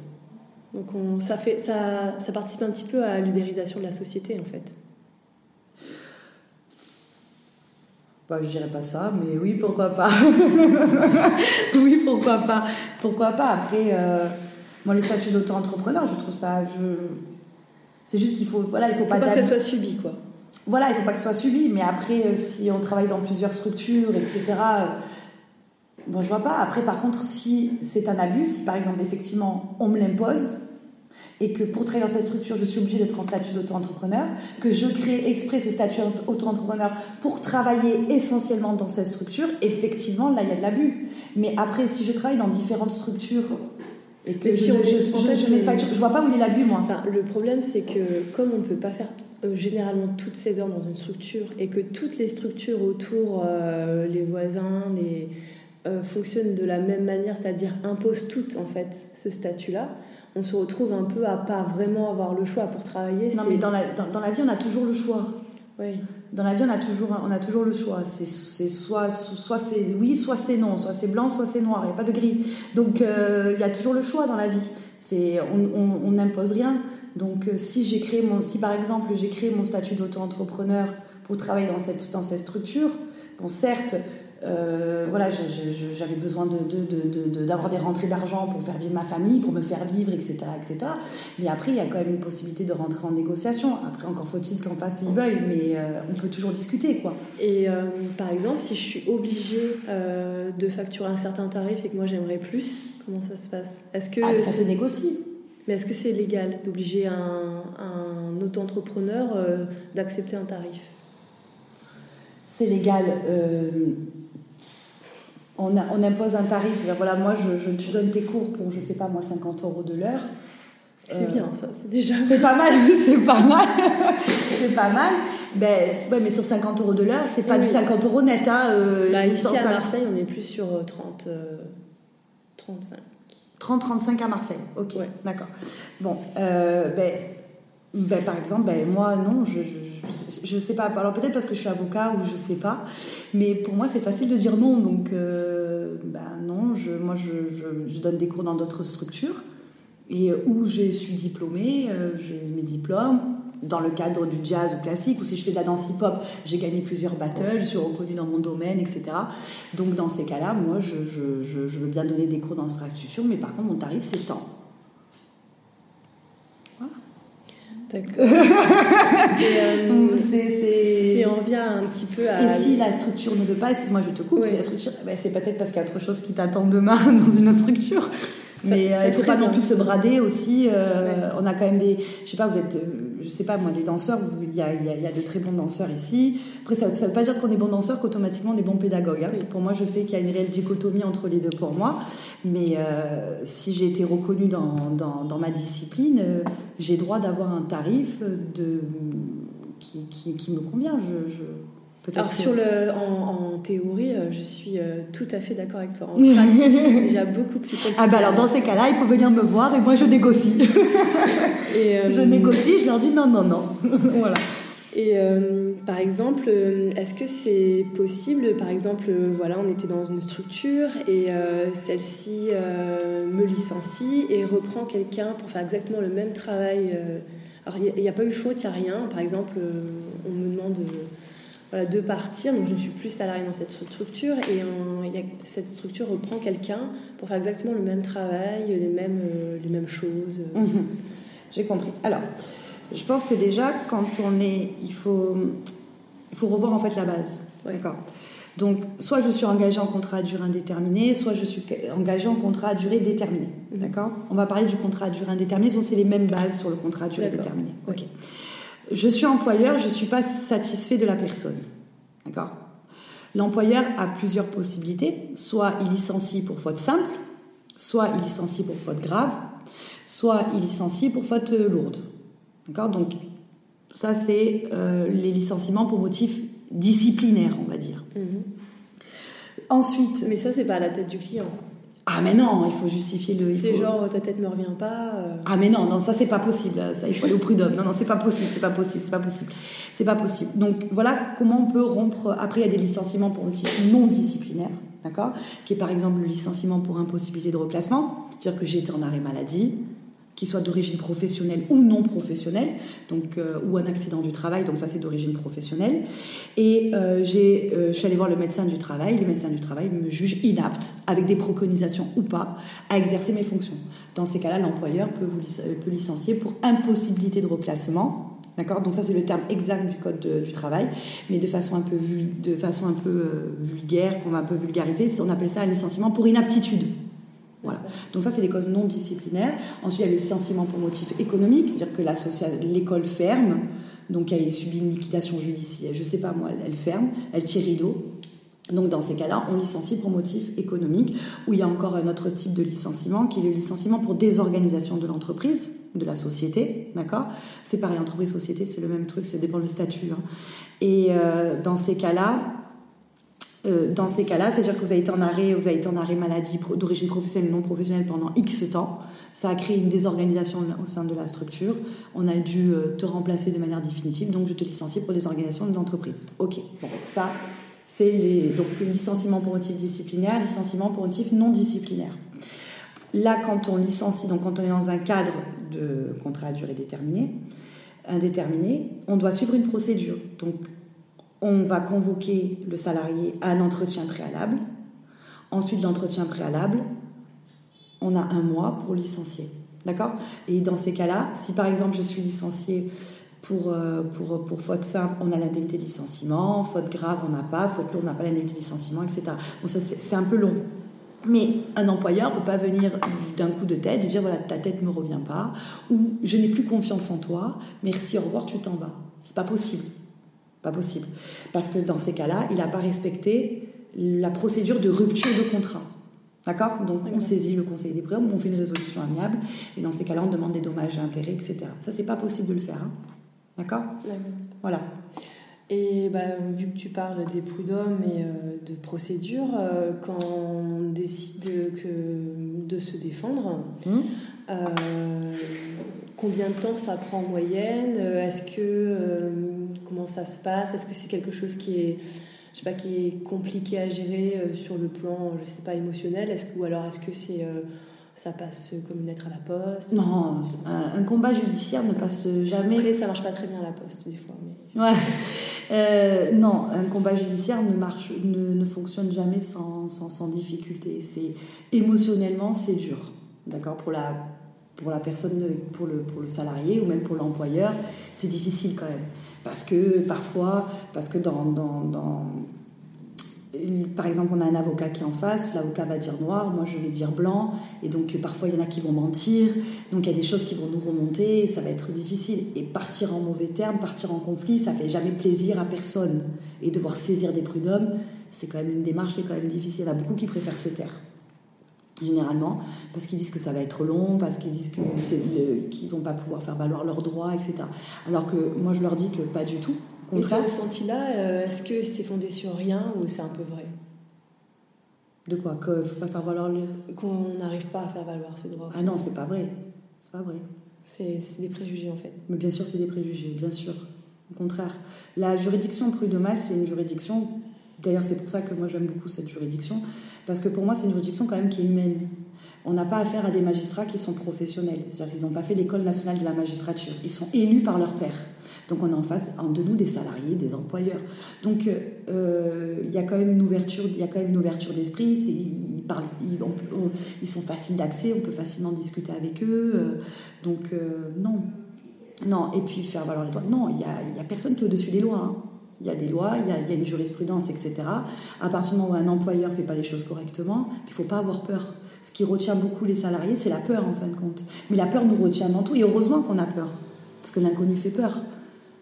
Donc on, ça, fait, ça, ça participe un petit peu à l'ubérisation de la société, en fait. Bah, je dirais pas ça, mais oui, pourquoi pas. oui, pourquoi pas. Pourquoi pas. Après, euh, moi, le statut d'auto-entrepreneur, je trouve ça. Je... C'est juste qu'il faut. Voilà, il faut, pas, que ça soit subi, quoi. Voilà, il faut pas que ce soit subi. Mais après, euh, si on travaille dans plusieurs structures, etc. Euh, bon, je vois pas. Après, par contre, si c'est un abus, si par exemple, effectivement, on me l'impose, et que pour travailler dans cette structure, je suis obligée d'être en statut d'auto-entrepreneur, que je crée exprès ce statut auto-entrepreneur pour travailler essentiellement dans cette structure, effectivement, là, il y a de l'abus. Mais après, si je travaille dans différentes structures et que je, je, vois pas où il est l'abus, moi. le problème, c'est que comme on ne peut pas faire euh, généralement toutes ces heures dans une structure et que toutes les structures autour, euh, les voisins, les, euh, fonctionnent de la même manière, c'est-à-dire imposent toutes en fait ce statut-là, on se retrouve un peu à pas vraiment avoir le choix pour travailler. Non, mais dans la, dans, dans la vie, on a toujours le choix. Oui. Dans la vie, on a toujours, on a toujours le choix. C'est soit, soit c'est oui, soit c'est non, soit c'est blanc, soit c'est noir. Il n'y a pas de gris. Donc euh, il y a toujours le choix dans la vie. C'est, on n'impose rien. Donc euh, si j'ai créé mon, si par exemple j'ai créé mon statut d'auto-entrepreneur pour travailler dans cette, dans cette structure, bon certes, euh, voilà, j'avais besoin d'avoir de, des rentrées d'argent pour faire vivre ma famille, pour me faire vivre, etc., etc. Mais après, il y a quand même une possibilité de rentrer en négociation. Après, encore faut-il qu'en face ils veuillent, mais euh, on peut toujours discuter, quoi. Et euh, par exemple, si je suis obligée de facturer un certain tarif et que moi j'aimerais plus, comment ça se passe? Est-ce que ah, ça se négocie mais est-ce que c'est légal d'obliger un, un auto-entrepreneur d'accepter un tarif? C'est légal on, impose un tarif, c'est-à-dire voilà, moi je, je, donne tes cours pour, je sais pas moi, 50 euros de l'heure. C'est bien ça, c'est déjà. C'est pas mal, c'est pas mal. c'est pas mal. Ben, mais sur 50 euros de l'heure, c'est pas du 50 euros net. Hein, euh, bah, ici à Marseille, on est plus sur 30, 35. 30-35 à Marseille, ok, d'accord. Bon, euh, ben, ben, par exemple, ben, moi, non, je, je, sais pas. Alors peut-être parce que je suis avocat ou je sais pas, mais pour moi, c'est facile de dire non. Donc, euh, ben, non, je, moi, je, je, donne des cours dans d'autres structures et où j'ai suis diplômée, euh, j'ai mes diplômes dans le cadre du jazz ou classique, ou si je fais de la danse hip-hop, j'ai gagné plusieurs battles, je suis reconnue dans mon domaine, etc. Donc dans ces cas-là, moi, je, je, je, veux bien donner des cours dans cette structure, mais par contre, mon tarif, c'est temps. D'accord. Euh, si on revient un petit peu à. Et si la structure ne veut pas, excuse-moi, je te coupe, la structure, ben, c'est peut-être parce qu'il y a autre chose qui t'attend demain dans une autre structure. Mais euh, il ne faut pas non plus se brader aussi. Euh, on a quand même des. Je sais pas, vous êtes. Je sais pas, moi, des danseurs, il y a, il y a, de très bons danseurs ici. Après, ça ne veut pas dire qu'on est bon danseur qu'automatiquement on est bon pédagogue. Hein. Pour moi, je fais qu'il y a une réelle dichotomie entre les deux pour moi. Mais si j'ai été reconnue dans, dans, dans ma discipline, j'ai droit d'avoir un tarif de, qui, qui, qui me convient. Je, je alors sur le, en, théorie, euh, je suis euh, tout à fait d'accord avec toi. En pratique, c'est déjà beaucoup plus compliqué. Ah bah alors dans ces cas-là, il faut venir me voir et moi je négocie. et euh, je négocie, je leur dis non, non, non. voilà. Et par exemple, est-ce que c'est possible, par exemple, voilà, on était dans une structure et celle-ci me licencie et reprend quelqu'un pour faire exactement le même travail. alors il n'y a, pas eu faute, il n'y a rien. Par exemple, on me demande de partir. Donc je ne suis plus salariée dans cette structure et cette structure reprend quelqu'un pour faire exactement le même travail, les mêmes, euh, les mêmes choses. Mhm. J'ai compris. Alors, je pense que déjà, quand on est. Il faut, il faut revoir en fait la base. D'accord donc, soit je suis engagée en contrat à durée indéterminée, soit je suis engagée en contrat à durée déterminée. Mhm. D'accord On va parler du contrat à durée indéterminée, c'est les mêmes bases sur le contrat à durée déterminée. Ok je suis employeur, je ne suis pas satisfait de la personne. D'accord? L'employeur a plusieurs possibilités. Soit il licencie pour faute simple, soit il licencie pour faute grave, soit il licencie pour faute lourde. D'accord? Donc, ça, c'est euh, les licenciements pour motif disciplinaire, on va dire. Mhm. Ensuite. Mais ça, c'est pas à la tête du client. Ah mais non, il faut justifier le. C'est genre ta tête me revient pas. Euh. Ah mais non, non ça c'est pas possible. Ça il faut aller au prud'homme. Non non c'est pas possible, c'est pas possible, c'est pas possible, c'est pas possible. Donc voilà comment on peut rompre. Après il y a des licenciements pour non disciplinaire, d'accord, qui est par exemple le licenciement pour impossibilité de reclassement, c'est-à-dire que j'étais en arrêt maladie, qui soit d'origine professionnelle ou non professionnelle, donc euh, ou un accident du travail, donc ça c'est d'origine professionnelle. Et euh, euh, je suis allée voir le médecin du travail. Le médecin du travail me juge inapte, avec des préconisations ou pas, à exercer mes fonctions. Dans ces cas-là, l'employeur peut vous peut licencier pour impossibilité de reclassement. D'accord? Donc ça c'est le terme exact du code du travail, mais de façon un peu, de façon un peu vulgaire, qu'on va un peu vulgariser, on appelle ça un licenciement pour inaptitude. Voilà. Donc ça, c'est les causes non disciplinaires. Ensuite, il y a le licenciement pour motif économique, c'est-à-dire que l'école ferme, donc elle subit une liquidation judiciaire, je sais pas moi, elle ferme, elle tire rideau. Donc dans ces cas-là, on licencie pour motif économique, où il y a encore un autre type de licenciement, qui est le licenciement pour désorganisation de l'entreprise, de la société, d'accord? C'est pareil, entreprise-société, c'est le même truc, ça dépend du statut. Hein. Et euh, dans ces cas-là, euh, dans ces cas-là, c'est-à-dire que vous avez été en arrêt, vous avez été en arrêt maladie d'origine professionnelle ou non professionnelle pendant X temps. Ça a créé une désorganisation au sein de la structure. On a dû euh, te remplacer de manière définitive, donc je te licencie pour les organisations de l'entreprise. Ok, bon, ça, c'est les... donc licenciement pour motif disciplinaire, licenciement pour motif non disciplinaire. Là, quand on licencie, donc quand on est dans un cadre de contrat à durée déterminée, indéterminé, on doit suivre une procédure. Donc on va convoquer le salarié à un entretien préalable. Ensuite, l'entretien préalable, on a un mois pour licencier. D'accord? Et dans ces cas-là, si par exemple je suis licencié pour, euh, pour, pour faute simple, on a l'indemnité de licenciement, faute grave, on n'a pas, faute lourde, on n'a pas l'indemnité de licenciement, etc. Bon, ça, c'est un peu long. Mais un employeur ne peut pas venir d'un coup de tête et dire voilà, ta tête ne me revient pas, ou je n'ai plus confiance en toi, merci, au revoir, tu t'en vas. C'est pas possible. Pas possible. Parce que dans ces cas-là, il n'a pas respecté la procédure de rupture de contrat. D'accord? Donc on saisit le conseil des prud'hommes, on fait une résolution amiable, et dans ces cas-là, on demande des dommages et intérêts, etc. Ça, c'est pas possible de le faire. Hein. D'accord Voilà. Et bah, vu que tu parles des prud'hommes et euh, de procédures, euh, quand on décide que, de se défendre, hum? euh, combien de temps ça prend en moyenne Est-ce que comment ça se passe Est-ce que c'est quelque chose qui est, je sais pas, qui est compliqué à gérer euh, sur le plan, je sais pas, émotionnel Est-ce que, ou alors est-ce que c'est euh, ça passe comme une lettre à la poste? Non, un, combat judiciaire ne passe jamais. Après, ça marche pas très bien à la poste des fois. Mais... Ouais. Euh, non, un combat judiciaire ne marche, ne, ne fonctionne jamais sans, sans, sans difficulté. C'est émotionnellement, c'est dur, d'accord, pour la pour la personne, pour le, pour le salarié ou même pour l'employeur, c'est difficile quand même. Parce que parfois, parce que dans, dans, par exemple, on a un avocat qui est en face, l'avocat va dire noir, moi je vais dire blanc, et donc parfois il y en a qui vont mentir, donc il y a des choses qui vont nous remonter, ça va être difficile. Et partir en mauvais termes, partir en conflit, ça fait jamais plaisir à personne. Et devoir saisir des prud'hommes, c'est quand même une démarche qui est quand même difficile. Il y en a beaucoup qui préfèrent se taire généralement, parce qu'ils disent que ça va être long, parce qu'ils disent qu'ils vont pas pouvoir faire valoir leurs droits, etc. Alors que moi, je leur dis que pas du tout. Et ce ressenti-là, euh, est-ce que c'est fondé sur rien ou c'est un peu vrai? De quoi? Qu'il faut pas faire valoir le... Qu'on n'arrive pas à faire valoir ses droits. Ah non, c'est pas vrai. C'est pas vrai. C'est des préjugés en fait. Mais bien sûr, c'est des préjugés, bien sûr. Au contraire. La juridiction prud'homale, c'est une juridiction D'ailleurs, c'est pour ça que moi j'aime beaucoup cette juridiction, parce que pour moi, c'est une juridiction quand même qui est humaine. On n'a pas affaire à des magistrats qui sont professionnels, c'est-à-dire qu'ils n'ont pas fait l'école nationale de la magistrature, ils sont élus par leur père. Donc on est en face de nous des salariés, des employeurs. Donc euh, il y a quand même une ouverture, il y a quand même une ouverture d'esprit. Ils, parlent, ils, sont faciles d'accès, on peut facilement discuter avec eux. Euh, donc euh, non, non. Et puis faire valoir les droits. Non, il y a, a personne qui est au-dessus des lois. Hein. Il y a des lois, il y a, une jurisprudence, etc. À partir du moment où un employeur ne fait pas les choses correctement, il ne faut pas avoir peur. Ce qui retient beaucoup les salariés, c'est la peur en fin de compte. Mais la peur nous retient dans tout. Et heureusement qu'on a peur, parce que l'inconnu fait peur.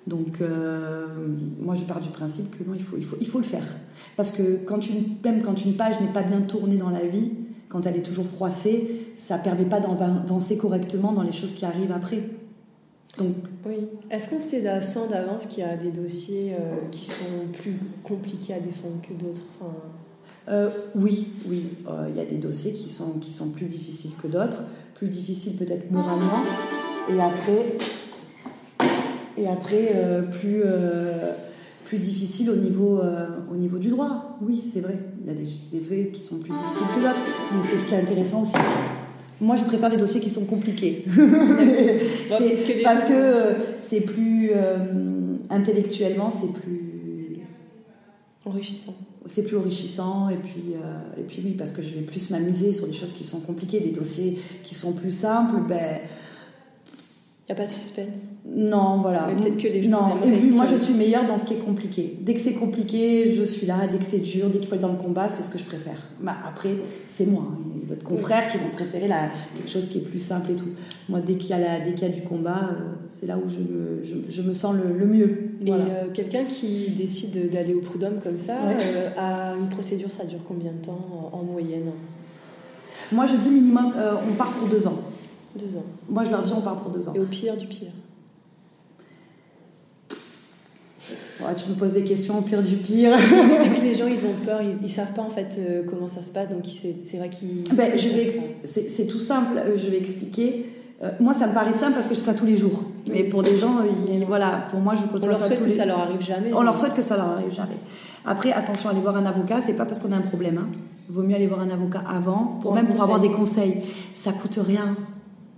Donc, euh, moi, je pars du principe que non, il faut, il faut, il faut le faire. Parce que quand une, quand une page n'est pas bien tournée dans la vie, quand elle est toujours froissée, ça ne permet pas d'avancer correctement dans les choses qui arrivent après. Donc, oui. Est-ce qu'on sait sans d'avance qu'il y a des dossiers euh, qui sont plus compliqués à défendre que d'autres euh, Oui, oui. Il y a des dossiers qui sont, qui sont plus difficiles que d'autres, plus difficiles peut-être moralement. Et après, et après euh, plus, euh, plus difficile au niveau, euh, au niveau du droit. Oui, c'est vrai, il y a des, des faits qui sont plus difficiles que d'autres, mais c'est ce qui est intéressant aussi. Moi, je préfère les dossiers qui sont compliqués. parce que c'est plus intellectuellement, c'est plus enrichissant. C'est plus enrichissant et puis et puis oui parce que je vais plus m'amuser sur des choses qui sont compliquées, des dossiers qui sont plus simples. Ben il n'y a pas de suspense Non, voilà. peut-être que les gens. Non, et puis moi je suis meilleure dans ce qui est compliqué. Dès que c'est compliqué, je suis là. Dès que c'est dur, dès qu'il faut être dans le combat, c'est ce que je préfère. Bah, après, c'est moi. D'autres confrères qui vont préférer la, quelque chose qui est plus simple et tout. Moi, dès qu'il y, a dès qu'il y a du combat, euh, c'est là où je me, je, me sens le, mieux. Et euh, quelqu'un qui décide d'aller au prud'homme comme ça, euh, a une procédure, ça dure combien de temps en, moyenne? Moi, je dis minimum, on part pour deux ans. Deux ans. Moi, je leur dis on part pour deux ans. Et au pire du pire? Tu me poses des questions au pire du pire. c'est que les gens, ils ont peur, ils, ne savent pas en fait euh, comment ça se passe, donc c'est vrai qu'ils. Ben, c'est tout simple, euh, je vais expliquer. Euh, moi, ça me paraît simple parce que je fais ça tous les jours. Mais pour des gens, voilà, pour moi, je continue On leur souhaite que ça leur arrive jamais. On leur souhaite que ça leur arrive jamais. Après, attention, aller voir un avocat, c'est pas parce qu'on a un problème. Hein. Vaut mieux aller voir un avocat avant, pour, même pour avoir des conseils. Ça coûte rien.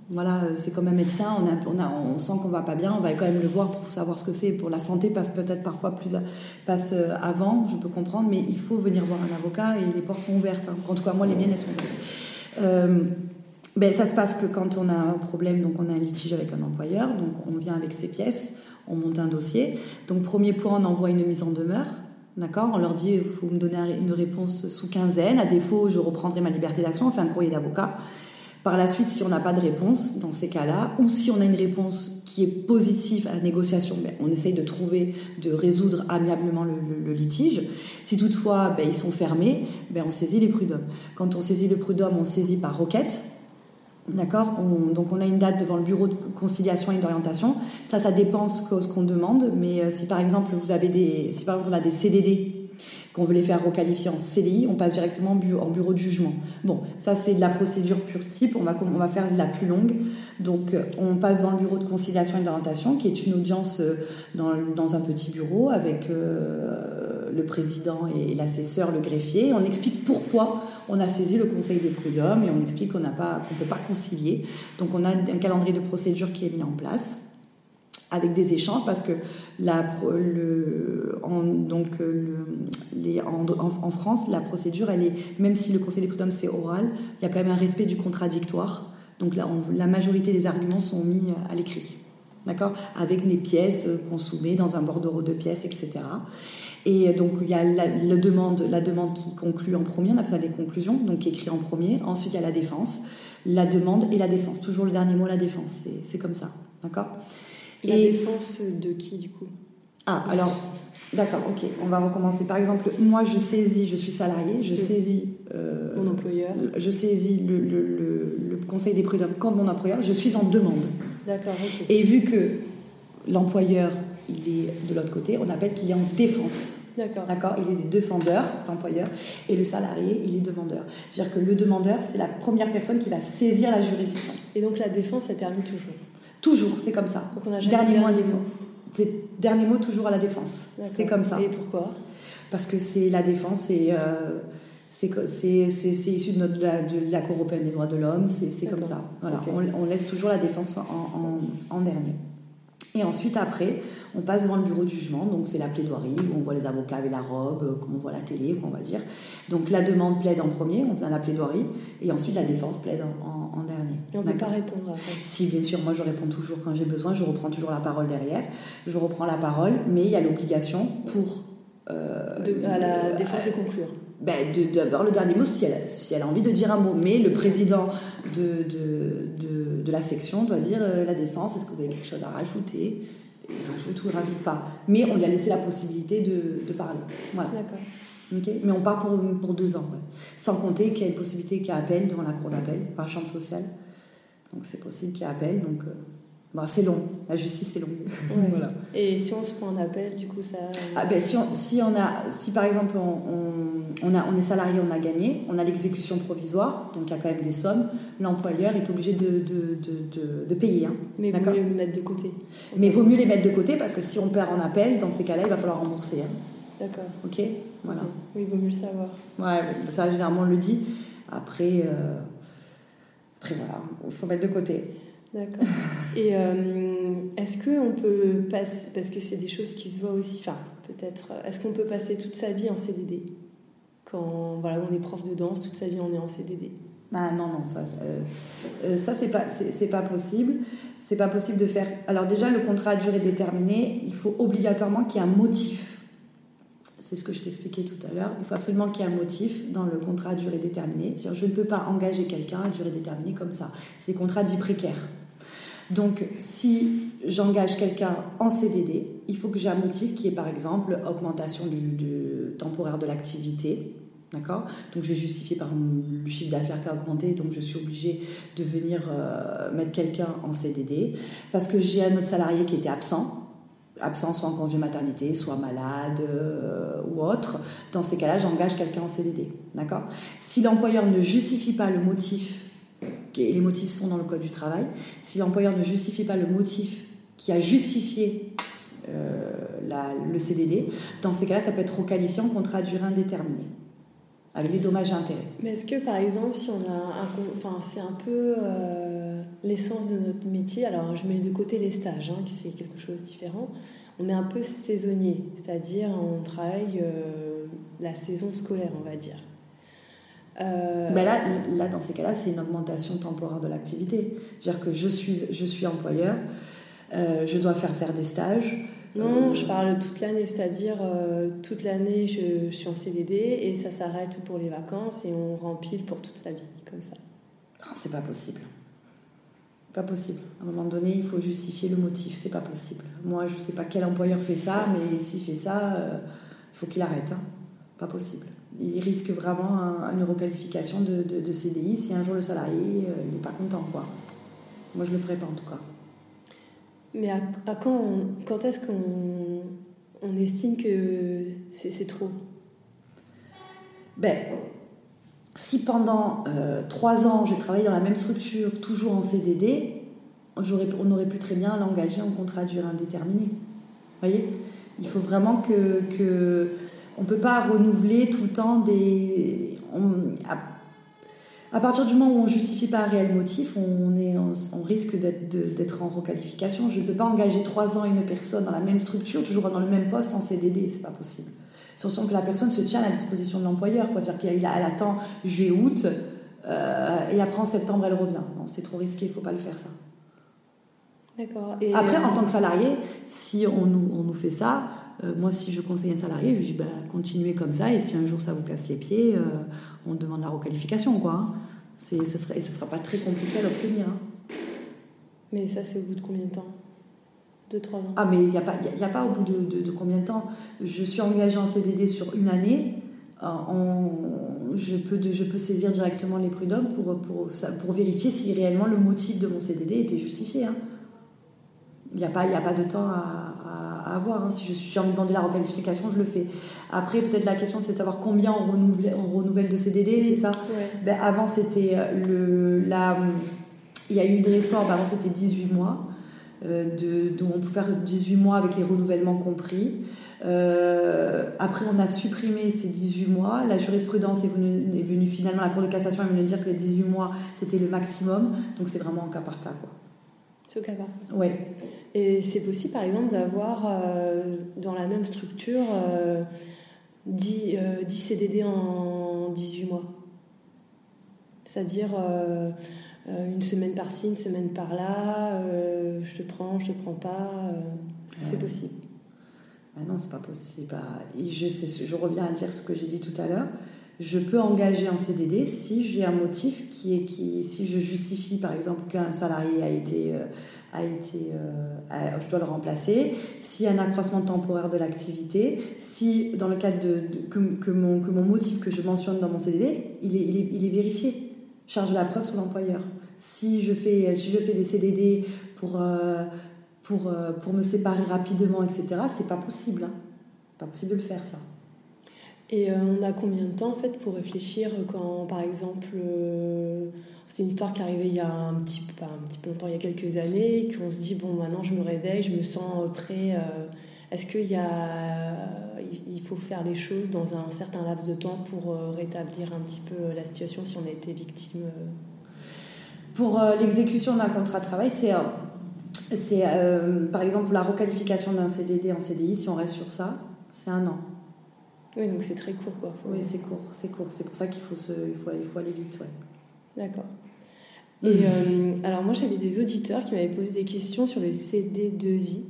Voilà, euh, c'est comme un médecin, on, sent qu'on va pas bien, on va quand même le voir pour savoir ce que c'est. Pour la santé passe peut-être parfois plus passe euh, avant, je peux comprendre, mais il faut venir voir un avocat et les portes sont ouvertes. Hein. En tout cas, moi, les miennes, elles sont ouvertes. Euh, ben, ça se passe que quand on a un problème, donc on a un litige avec un employeur, donc on vient avec ses pièces, on monte un dossier. Donc premier point, on envoie une mise en demeure. D'accord? On leur dit, il faut me donner une réponse sous quinzaine. À défaut, je reprendrai ma liberté d'action. On fait un courrier d'avocat. Par la suite, si on n'a pas de réponse dans ces cas-là, ou si on a une réponse qui est positive à la négociation, ben, on essaye de trouver, de résoudre amiablement le, litige. Si toutefois ben, ils sont fermés, ben, on saisit les prud'hommes. Quand on saisit le prud'homme, on saisit par requête. D'accord? Donc on a une date devant le bureau de conciliation et d'orientation. Ça, ça dépend ce qu'on demande. Mais euh, si par exemple vous avez des, si par exemple on a des CDD qu'on veut les faire requalifier en CDI, on passe directement en bureau de jugement. Bon, ça c'est de la procédure pure type, on va, on va faire la plus longue. Donc euh, on passe dans le bureau de conciliation et d'orientation, qui est une audience euh, dans, dans un petit bureau avec euh, le président et l'assesseur, le greffier. On explique pourquoi on a saisi le conseil des prud'hommes et on explique qu'on ne peut pas concilier. Donc on a un calendrier de procédure qui est mis en place avec des échanges parce que la, en, donc, le, les, en, France, la procédure, elle est, même si le Conseil des prud'hommes c'est oral, il y a quand même un respect du contradictoire. Donc là, la majorité des arguments sont mis à l'écrit. D'accord? Avec des pièces qu'on soumet dans un bordereau de pièces, etc. Et donc, il y a la, demande, la demande qui conclut en premier, on appelle ça des conclusions, donc qui écrit en premier. Ensuite, il y a la défense, la demande et la défense. Toujours le dernier mot, la défense. C'est comme ça. D'accord? La défense de qui, du coup? Ah, alors, d'accord, ok, on va recommencer. Par exemple, moi, je saisis, je suis salarié, je saisis. Euh, mon employeur. Je saisis le, le, le, conseil des prud'hommes quand mon employeur, je suis en demande. D'accord, ok. Et vu que l'employeur, il est de l'autre côté, on appelle qu'il est en défense. D'accord. D'accord Il est défendeur, l'employeur, et le salarié, il est demandeur. C'est-à-dire que le demandeur, c'est la première personne qui va saisir la juridiction. Et donc la défense, ça termine toujours Toujours, c'est comme ça. Donc on a dernier, mot à C'est dernier mot toujours à la défense. C'est comme ça. Et pourquoi? Parce que c'est la défense, euh, c'est issu de, notre, de, la, Cour européenne des droits de l'homme, c'est comme ça. Voilà, on, laisse toujours la défense en, en, dernier. Et ensuite, après, on passe devant le bureau de jugement, donc c'est la plaidoirie, où on voit les avocats avec la robe, comme on voit la télé, on va dire. Donc la demande plaide en premier, on vient à la plaidoirie, et ensuite la défense plaide en, dernier. Et on ne peut pas répondre après Si, bien sûr, moi je réponds toujours quand j'ai besoin, je reprends toujours la parole derrière. Je reprends la parole, mais il y a l'obligation pour. Euh, à la défense de conclure ben, d'avoir le dernier mot si elle, si elle a envie de dire un mot. Mais le président de, de, de, la section doit dire euh, la défense, est-ce que vous avez quelque chose à rajouter? Il rajoute ou il rajoute pas. Mais on lui a laissé la possibilité de, de parler. Voilà. D'accord. Mais on part pour, pour deux ans. ouais. Sans compter qu'il y a une possibilité qu'il y ait appel devant la cour d'appel, par la chambre sociale. Donc c'est possible qu'il y ait appel. Donc euh, bah, c'est long. La justice, c'est long. Ouais. voilà. Et si on se prend un appel, du coup, ça. Ah ben, si, on, si, on a, si par exemple on, on, a, on est salarié, on a gagné, on a l'exécution provisoire, donc il y a quand même des sommes, l'employeur est obligé de, de, de, de, de payer. Hein. Mais vaut mieux le mettre de côté. Mais il vaut mieux les mettre de côté parce que si on perd en appel, dans ces cas-là, il va falloir rembourser. hein. D'accord. Ok? Voilà. Oui, il vaut mieux le savoir. Ouais, ça généralement on le dit. Après, euh, après voilà, il faut mettre de côté. D'accord. Et euh, est-ce qu'on peut passer, parce que c'est des choses qui se voient aussi, enfin peut-être, euh, est-ce qu'on peut passer toute sa vie en CDD Quand voilà, on est prof de danse, toute sa vie on est en CDD. Ah non, non, ça, euh, ça c'est pas, pas possible. C'est pas possible de faire. Alors déjà, le contrat à durée déterminée, il faut obligatoirement qu'il y ait un motif. C'est ce que je t'expliquais tout à l'heure. Il faut absolument qu'il y ait un motif dans le contrat à durée déterminée. C'est-à-dire, je ne peux pas engager quelqu'un à durée déterminée comme ça. C'est des contrats dits précaires. Donc, si j'engage quelqu'un en CDD, il faut que j'ai un motif qui est, par exemple, augmentation du, temporaire de l'activité. D'accord? Donc, je vais justifier par le chiffre d'affaires qui a augmenté, donc je suis obligée de venir euh, mettre quelqu'un en CDD. Parce que j'ai un autre salarié qui était absent, absent soit en congé maternité, soit malade euh, ou autre. Dans ces cas-là, j'engage quelqu'un en CDD. D'accord? Si l'employeur ne justifie pas le motif, et les motifs sont dans le Code du travail, si l'employeur ne justifie pas le motif qui a justifié euh, la- le CDD, dans ces cas-là, ça peut être requalifié en contrat à durée indéterminée, avec des dommages et intérêts. Mais est-ce que par exemple, si on a un, enfin c'est un peu euh, l'essence de notre métier. Alors je mets de côté les stages, hein, qui c'est quelque chose de différent. On est un peu saisonnier, c'est-à-dire on travaille euh, la saison scolaire, on va dire. Euh, Ben là, là, dans ces cas-là, c'est une augmentation temporaire de l'activité. C'est-à-dire que je suis, je suis employeur, euh, je dois faire faire des stages. Non, Euh, je parle toute l'année, c'est-à-dire toute l'année je, je suis en CDD et ça s'arrête pour les vacances et on rempile pour toute sa vie, comme ça. Non, c'est pas possible. Pas possible. À un moment donné, il faut justifier le motif. C'est pas possible. Moi, je sais pas quel employeur fait ça, mais s'il fait ça, euh, il faut qu'il arrête. hein. Pas possible. Il risque vraiment un- une requalification de, de- de CDI si un jour le salarié euh, il n'est pas content. Quoi. Moi, je le ferai pas en tout cas. Mais à, à quand, on- quand est-ce qu'on on estime que c'est c'est trop? Ben, si pendant euh, trois ans j'ai travaillé dans la même structure, toujours en CDD, on aurait pu très bien l'engager en contrat à durée indéterminée. Voyez? Il faut vraiment que. on ne peut pas renouveler tout le temps des. on- à, partir du moment où on ne justifie pas un réel motif, on, est, risque d'être en requalification. Je ne peux pas engager trois ans une personne dans la même structure, toujours dans le même poste en CDD, c'est pas possible. Sachant que la personne se tient à la disposition de l'employeur. C'est-à-dire qu'elle elle attend juillet-août euh, et après en septembre elle revient. Non, c'est trop risqué, il ne faut pas le faire ça. D'accord. Et Après, en tant que salarié, si on nous, on nous fait ça, euh, moi si je conseille un salarié, je lui dis bah, continuez comme ça et si un jour ça vous casse les pieds, euh, on demande la requalification. Quoi, hein. Ce et ce ne sera pas très compliqué à l'obtenir. hein. Mais ça, c'est au bout de combien de temps? Ans Ah, mais il n'y a, pas- y a- il y a pas au bout de, de- de combien de temps Je suis engagée en CDD sur une année. euh, en- je, peux de- je peux saisir directement les prud'hommes pour, pour, pour vérifier si réellement le motif de mon CDD était justifié. hein. Il n'y a, pas- y a pas de temps à, à- à avoir. hein. Si je suis envie de demander la requalification, je le fais. Après, peut-être la question, c'est de savoir combien on renouvelle, on renouvelle de CDD, c'est ça? Ouais. ben, avant, c'était euh, le, la, il y a eu une réforme, avant c'était 18 mois, de, dont on peut faire 18 mois avec les renouvellements compris. Euh, après, on a supprimé ces 18 mois. La jurisprudence est venue, est venue finalement, la Cour de cassation est venue dire que les 18 mois, c'était le maximum. Donc c'est vraiment en cas par cas. Quoi. C'est au cas par cas. Ouais. Et c'est possible, par exemple, d'avoir euh, dans la même structure euh, 10, euh, 10 CDD en 18 mois. C'est-à-dire euh, euh, une semaine par-ci, une semaine par-là, euh, je te prends, je te prends pas. euh, Est-ce que c'est possible? Ah non, c'est pas possible. Ah, et Je, reviens à dire ce que j'ai dit tout à l'heure. Je peux engager en CDD si j'ai un motif qui est qui, si je justifie par exemple qu'un salarié a été euh, a été, je dois le remplacer. S'il y a un accroissement temporaire de l'activité, si dans le cadre de, que, mon, que mon motif que je mentionne dans mon CDD, il est, il est, il est vérifié, charge la preuve sur l'employeur. Si je fais, si je fais des CDD pour, pour, pour me séparer rapidement, etc., c'est pas possible. Hein. Pas possible de le faire, ça. Et on a combien de temps en fait pour réfléchir quand, par exemple, c'est une histoire qui est arrivée il y a un petit, un petit peu longtemps, il y a quelques années, qu'on se dit, bon, maintenant je me réveille, je me sens prêt. Euh, est-ce qu'il y a, il faut faire les choses dans un certain laps de temps pour euh, rétablir un petit peu la situation si on a été victime euh? Pour l'exécution d'un contrat de travail, c'est, c'est par exemple la requalification d'un CDD en CDI, si on reste sur ça, c'est un an. Oui, donc c'est très court, quoi. Oui, c'est court, c'est court. C'est pour ça qu'il faut, se, il faut, il faut aller vite, ouais. D'accord. Et euh, alors moi j'avais des auditeurs qui m'avaient posé des questions sur le CD2I.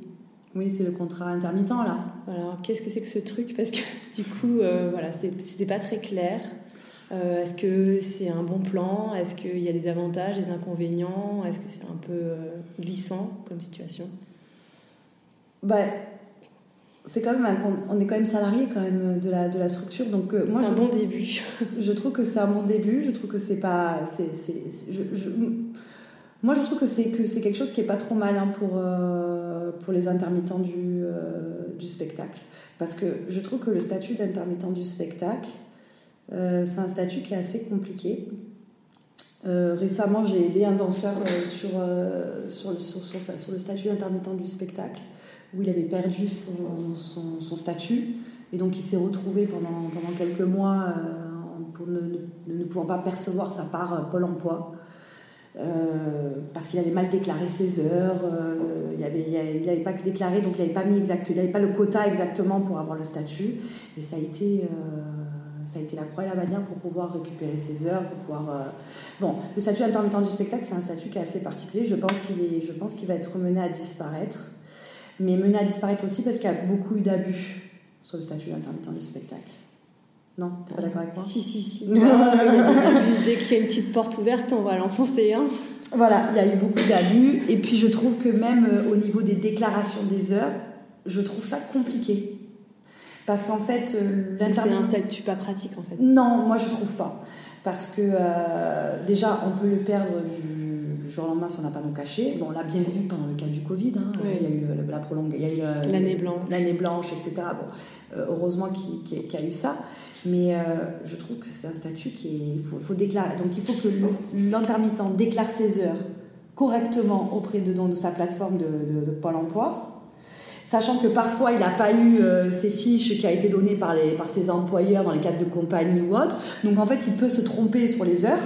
Oui, c'est le contrat intermittent là. Alors qu'est-ce que c'est que ce truc? Parce que du coup, euh, voilà, c'était pas très clair. Euh, est-ce que c'est un bon plan? Est-ce qu'il y a des avantages, des inconvénients? Est-ce que c'est un peu glissant comme situation? Bah, c'est quand même on est quand même salarié quand même de la, de la structure donc euh, moi c'est un bon début. je trouve que c'est un bon début je trouve que c'est pas c'est, je, moi je trouve que c'est que c'est quelque chose qui est pas trop mal hein, pour euh, pour les intermittents du, euh, du spectacle. Parce que je trouve que le statut d'intermittent du spectacle c'est un statut qui est assez compliqué récemment j'ai aidé un danseur sur, sur, sur, le statut d'intermittent du spectacle où il avait perdu son, statut. Et donc il s'est retrouvé pendant, pendant quelques mois euh, pour ne, ne, pouvant pas percevoir sa part euh, Pôle emploi. Euh, parce qu'il avait mal déclaré ses heures, il n'avait il pas déclaré, donc il n'avait pas pas le quota exactement pour avoir le statut, et ça a été, ça a été la croix et la bannière pour pouvoir récupérer ses heures, pour pouvoir. Bon, le statut intermittent du spectacle, c'est un statut qui est assez particulier. Je pense qu'il est, je pense qu'il va être mené à disparaître mais mené à disparaître aussi parce qu'il y a beaucoup eu d'abus sur le statut d'intermittent du spectacle. Non, t'es pas d'accord avec moi? Si, si, si. dès qu'il y a une petite porte ouverte, on va l'enfoncer. Hein. Voilà, il y a eu beaucoup d'abus. Et puis je trouve que même euh, au niveau des déclarations des heures, je trouve ça compliqué. Parce qu'en fait, euh, C'est un statut pas pratique en fait. Non, moi je trouve pas. Parce que euh, déjà, on peut le perdre du jour au lendemain si on n'a pas nos cachets. Bon, on l'a bien vu pendant le cas du Covid. Hein. Il y a eu la il y a eu l'année blanche. L'année blanche, etc. Bon, euh, heureusement qu'il y, a eu ça. Mais euh, je trouve que c'est un statut qui est. Il faut, déclarer. Donc il faut que l'intermittent déclare ses heures correctement auprès de, de sa plateforme de, de, Pôle emploi. Sachant que parfois il n'a pas eu euh, ses fiches qui a été données par, ses employeurs dans les cadres de compagnie ou autre. Donc en fait il peut se tromper sur les heures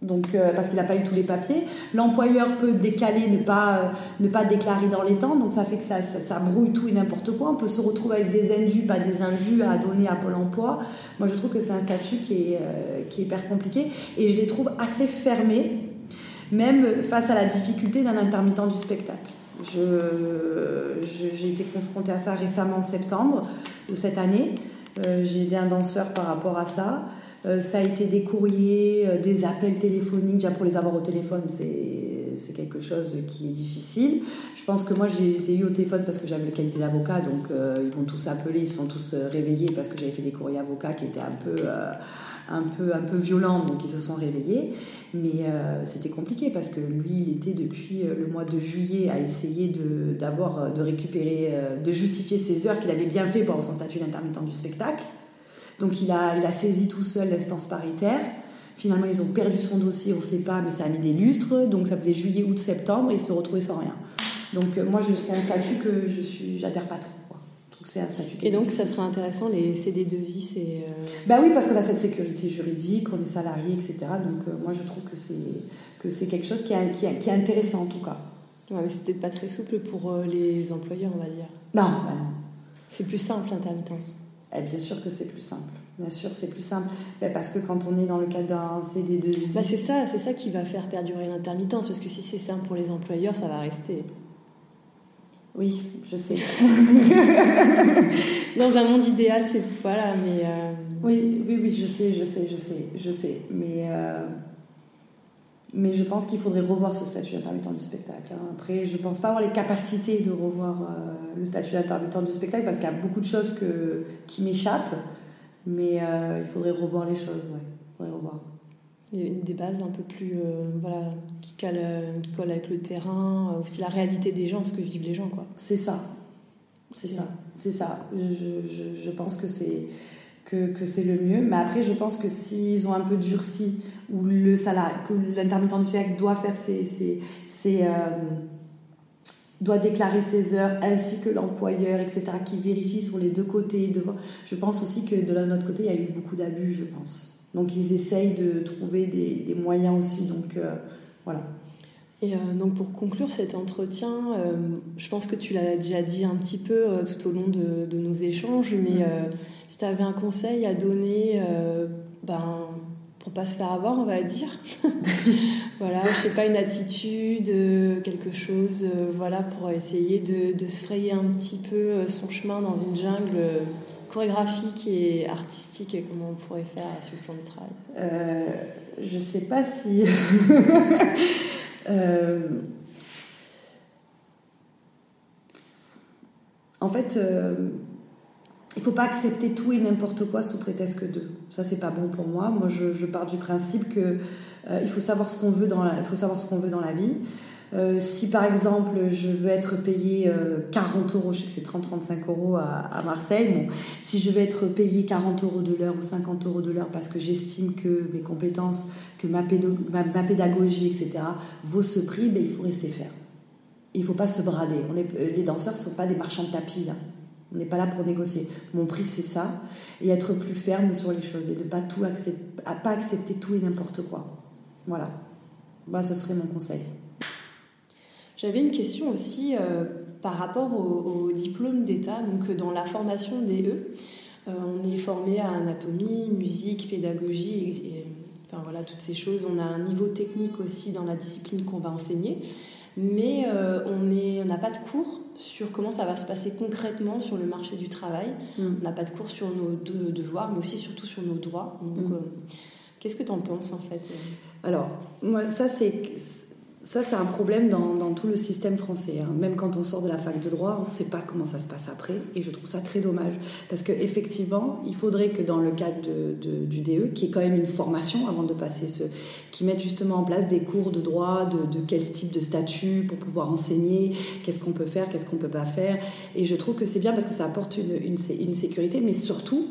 donc, euh, parce qu'il n'a pas eu tous les papiers. L'employeur peut décaler, ne pas, euh, déclarer dans les temps, donc ça fait que ça, ça, brouille tout et n'importe quoi. On peut se retrouver avec des indus, pas des injus à donner à Pôle emploi. Moi, je trouve que c'est un statut qui est, euh, qui est hyper compliqué et je les trouve assez fermés, même face à la difficulté d'un intermittent du spectacle. J'ai été confrontée à ça récemment en septembre de cette année. J'ai aidé un danseur par rapport à ça. Euh, ça a été des courriers, euh, des appels téléphoniques. Déjà pour les avoir au téléphone, c'est quelque chose qui est difficile. Je pense que moi, j'ai eu au téléphone parce que j'avais la qualité d'avocat, donc euh, ils vont tous appeler, ils sont tous réveillés parce que j'avais fait des courriers avocats qui étaient un peu, un peu, un peu violents, donc ils se sont réveillés. Mais c'était compliqué parce que lui, il était depuis le mois de juillet à essayer d'avoir, de, de récupérer, de justifier ses heures qu'il avait bien fait pour son statut d'intermittent du spectacle. Donc il a, il a saisi tout seul l'instance paritaire. Finalement, ils ont perdu son dossier, on ne sait pas, mais ça a mis des lustres. Donc ça faisait juillet, août, septembre, et ils se retrouvaient sans rien. Donc euh, moi, c'est un statut que je suis, j'adhère pas trop. C'est un statut et donc, ça serait intéressant, les CD2I, c'est... Euh... Bah oui, parce qu'on a cette sécurité juridique, on est salarié, etc. Donc euh, moi, je trouve que c'est, que c'est quelque chose qui est, qui, est, qui est, intéressant, en tout cas. Ouais, mais c'était pas très souple pour euh, les employeurs, on va dire. Non, bah non. C'est plus simple, l'intermittence. Eh bien sûr que c'est plus simple. Bien sûr, c'est plus simple. Ben, parce que quand on est dans le cadre d'un CD2I. Bah c'est ça, c'est ça qui va faire perdurer l'intermittence. Parce que si c'est simple pour les employeurs, ça va rester. Oui, je sais. dans un monde idéal, c'est. Voilà, mais. Euh, oui, oui, oui, je sais, je sais, je sais, je sais. Mais. Euh, Mais je pense qu'il faudrait revoir ce statut d'intermittent du spectacle. Hein. Après, je ne pense pas avoir les capacités de revoir euh, le statut d'intermittent du spectacle parce qu'il y a beaucoup de choses que, qui m'échappent. Mais euh, il faudrait revoir les choses, ouais. Il faudrait revoir. Des bases un peu plus euh, voilà, qui, qui collent avec le terrain, aussi la réalité des gens, ce que vivent les gens. quoi. C'est ça. C'est ça. C'est ça. Je, je, je pense que c'est que, que c'est le mieux. Mais après, je pense que s'ils ont un peu durci, ou le salarié, que l'intermittent du spectacle doit faire ses, ses, ses euh, doit déclarer ses heures, ainsi que l'employeur, etc., qui vérifie sur les deux côtés. Je pense aussi que de notre côté, il y a eu beaucoup d'abus, je pense. Donc ils essayent de trouver des, des moyens aussi. Donc euh, voilà. Et euh, donc pour conclure cet entretien, euh, je pense que tu l'as déjà dit un petit peu tout au long de, de nos échanges, mais mm. si tu avais un conseil à donner, ben, pour pas se faire avoir, on va dire, voilà, je sais pas, une attitude, quelque chose, voilà, pour essayer de, de, se frayer un petit peu son chemin dans une jungle chorégraphique et artistique, et comment on pourrait faire sur le plan du travail. Je sais pas si... Euh, en fait, euh, il faut pas accepter tout et n'importe quoi sous prétexte que de. Ça, c'est pas bon pour moi. Moi, je, pars du principe que euh, il faut savoir ce qu'on veut dans la, il faut savoir ce qu'on veut dans la vie. Euh, si par exemple je veux être payé 40 euh, euros, je sais que c'est 30-35 euros à, Marseille, bon, si je veux être payé 40 euros de l'heure ou 50 euros de l'heure parce que j'estime que mes compétences, que ma, pédagogie, etc., vaut ce prix, ben, il faut rester faire. Il ne faut pas se brader. On est, les danseurs ne sont pas des marchands de tapis. Hein. On n'est pas là pour négocier. Mon prix, c'est ça. Et être plus ferme sur les choses et de ne pas, tout pas accepter tout et n'importe quoi. Voilà. Bah, ce serait mon conseil. J'avais une question aussi euh, par rapport au, diplôme d'État. Donc, dans la formation DE, euh, on est formé à anatomie, musique, pédagogie, enfin voilà, toutes ces choses. On a un niveau technique aussi dans la discipline qu'on va enseigner, mais euh, on n'a pas de cours sur comment ça va se passer concrètement sur le marché du travail. Mm. On n'a pas de cours sur nos devoirs, mais aussi surtout sur nos droits. Donc, mm. qu'est-ce que tu en penses en fait? Alors, moi, ça c'est ça, c'est un problème dans, tout le système français. Hein. Même quand on sort de la fac de droit, on ne sait pas comment ça se passe après. Et je trouve ça très dommage. Parce qu'effectivement, il faudrait que dans le cadre du DE, qui est quand même une formation avant de passer ce. qui mettent justement en place des cours de droit, de, quel type de statut pour pouvoir enseigner, qu'est-ce qu'on peut faire, qu'est-ce qu'on ne peut pas faire. Et je trouve que c'est bien parce que ça apporte une sécurité, mais surtout,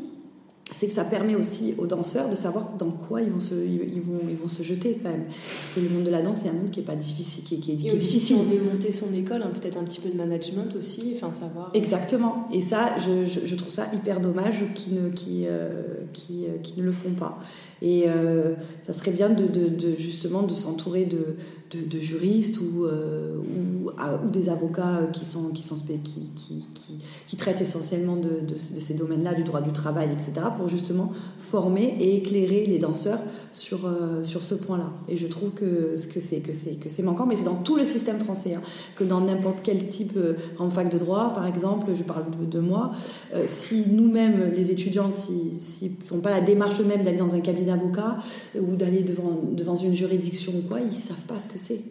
c'est que ça permet aussi aux danseurs de savoir dans quoi ils vont se, ils vont, ils vont se jeter quand même. Parce que le monde de la danse, c'est un monde qui est pas difficile, qui, qui, est, difficile. Si on veut monter son école, hein, peut-être un petit peu de management aussi, enfin savoir. Euh, Exactement. Et ça, je, je, trouve ça hyper dommage qu'ils ne, qui, euh, qui, euh, qui, ne le font pas. Et ça serait bien de, de, de justement de s'entourer de, de, juristes ou, ou, des avocats qui, traitent essentiellement de ces domaines-là, du droit du travail, etc pour justement former et éclairer les danseurs sur, euh, sur ce point-là. Et je trouve que, que c'est que c'est manquant, mais c'est dans tout le système français, hein, que dans n'importe quel type euh, en fac de droit, par exemple, je parle de, moi, euh, si nous-mêmes les étudiants, s'ils si, font pas la démarche eux-mêmes d'aller dans un cabinet d'avocat ou d'aller devant devant une juridiction ou quoi, ils savent pas ce que c'est.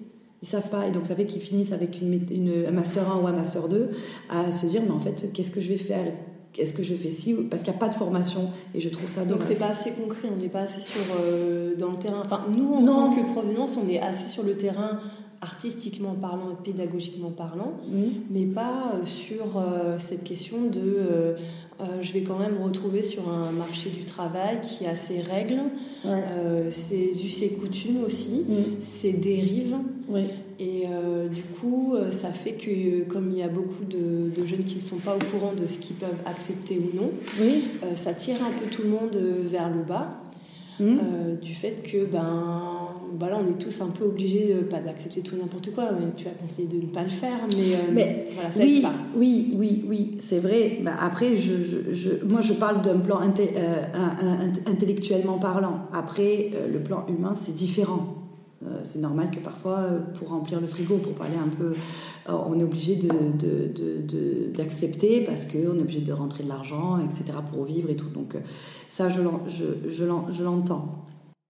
Ils savent pas, et donc ça fait qu'ils finissent avec une, un master 1 ou un master 2 à se dire, mais en fait, qu'est-ce que je vais faire? Est-ce que je fais ci Parce qu'il n'y a pas de formation et je trouve ça dommage. Donc c'est pas assez concret, on n'est pas assez sur, euh, dans le terrain. Enfin, nous, en tant que provenance, on est assez sur le terrain artistiquement parlant et pédagogiquement parlant, mmh. mais pas euh, sur euh, cette question de je vais quand même retrouver sur un marché du travail qui a ses règles, ses us et coutumes aussi, mmh. ses dérives. Et euh, du coup, euh, ça fait que comme il y a beaucoup de, jeunes qui ne sont pas au courant de ce qu'ils peuvent accepter ou non, oui. Euh, ça tire un peu tout le monde vers le bas. Mmh. du fait que ben bah on est tous un peu obligés pas d'accepter tout n'importe quoi mais tu as conseillé de ne pas le faire mais, mais voilà ça oui, pas oui oui oui c'est vrai bah, après je, je, moi je parle d'un plan intellectuellement parlant après le plan humain c'est différent euh, c'est normal que parfois, euh, pour remplir le frigo, pour parler un peu, euh, on est obligé d'accepter de, de, parce qu'on est obligé de rentrer de l'argent, etc., pour vivre et tout. Donc ça, je l'entends.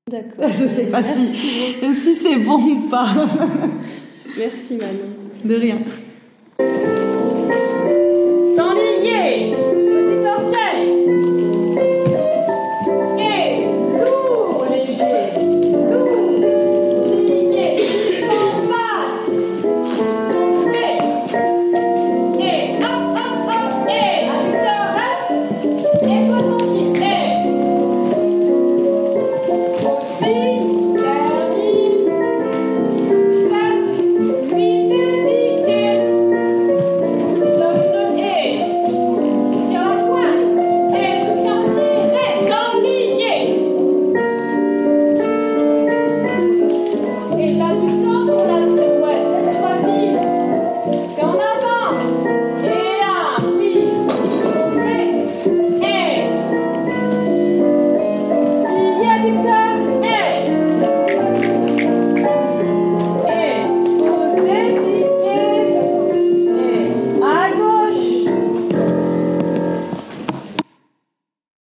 D'accord. Je sais pas si, si c'est bon ou pas. Merci Manon. De rien.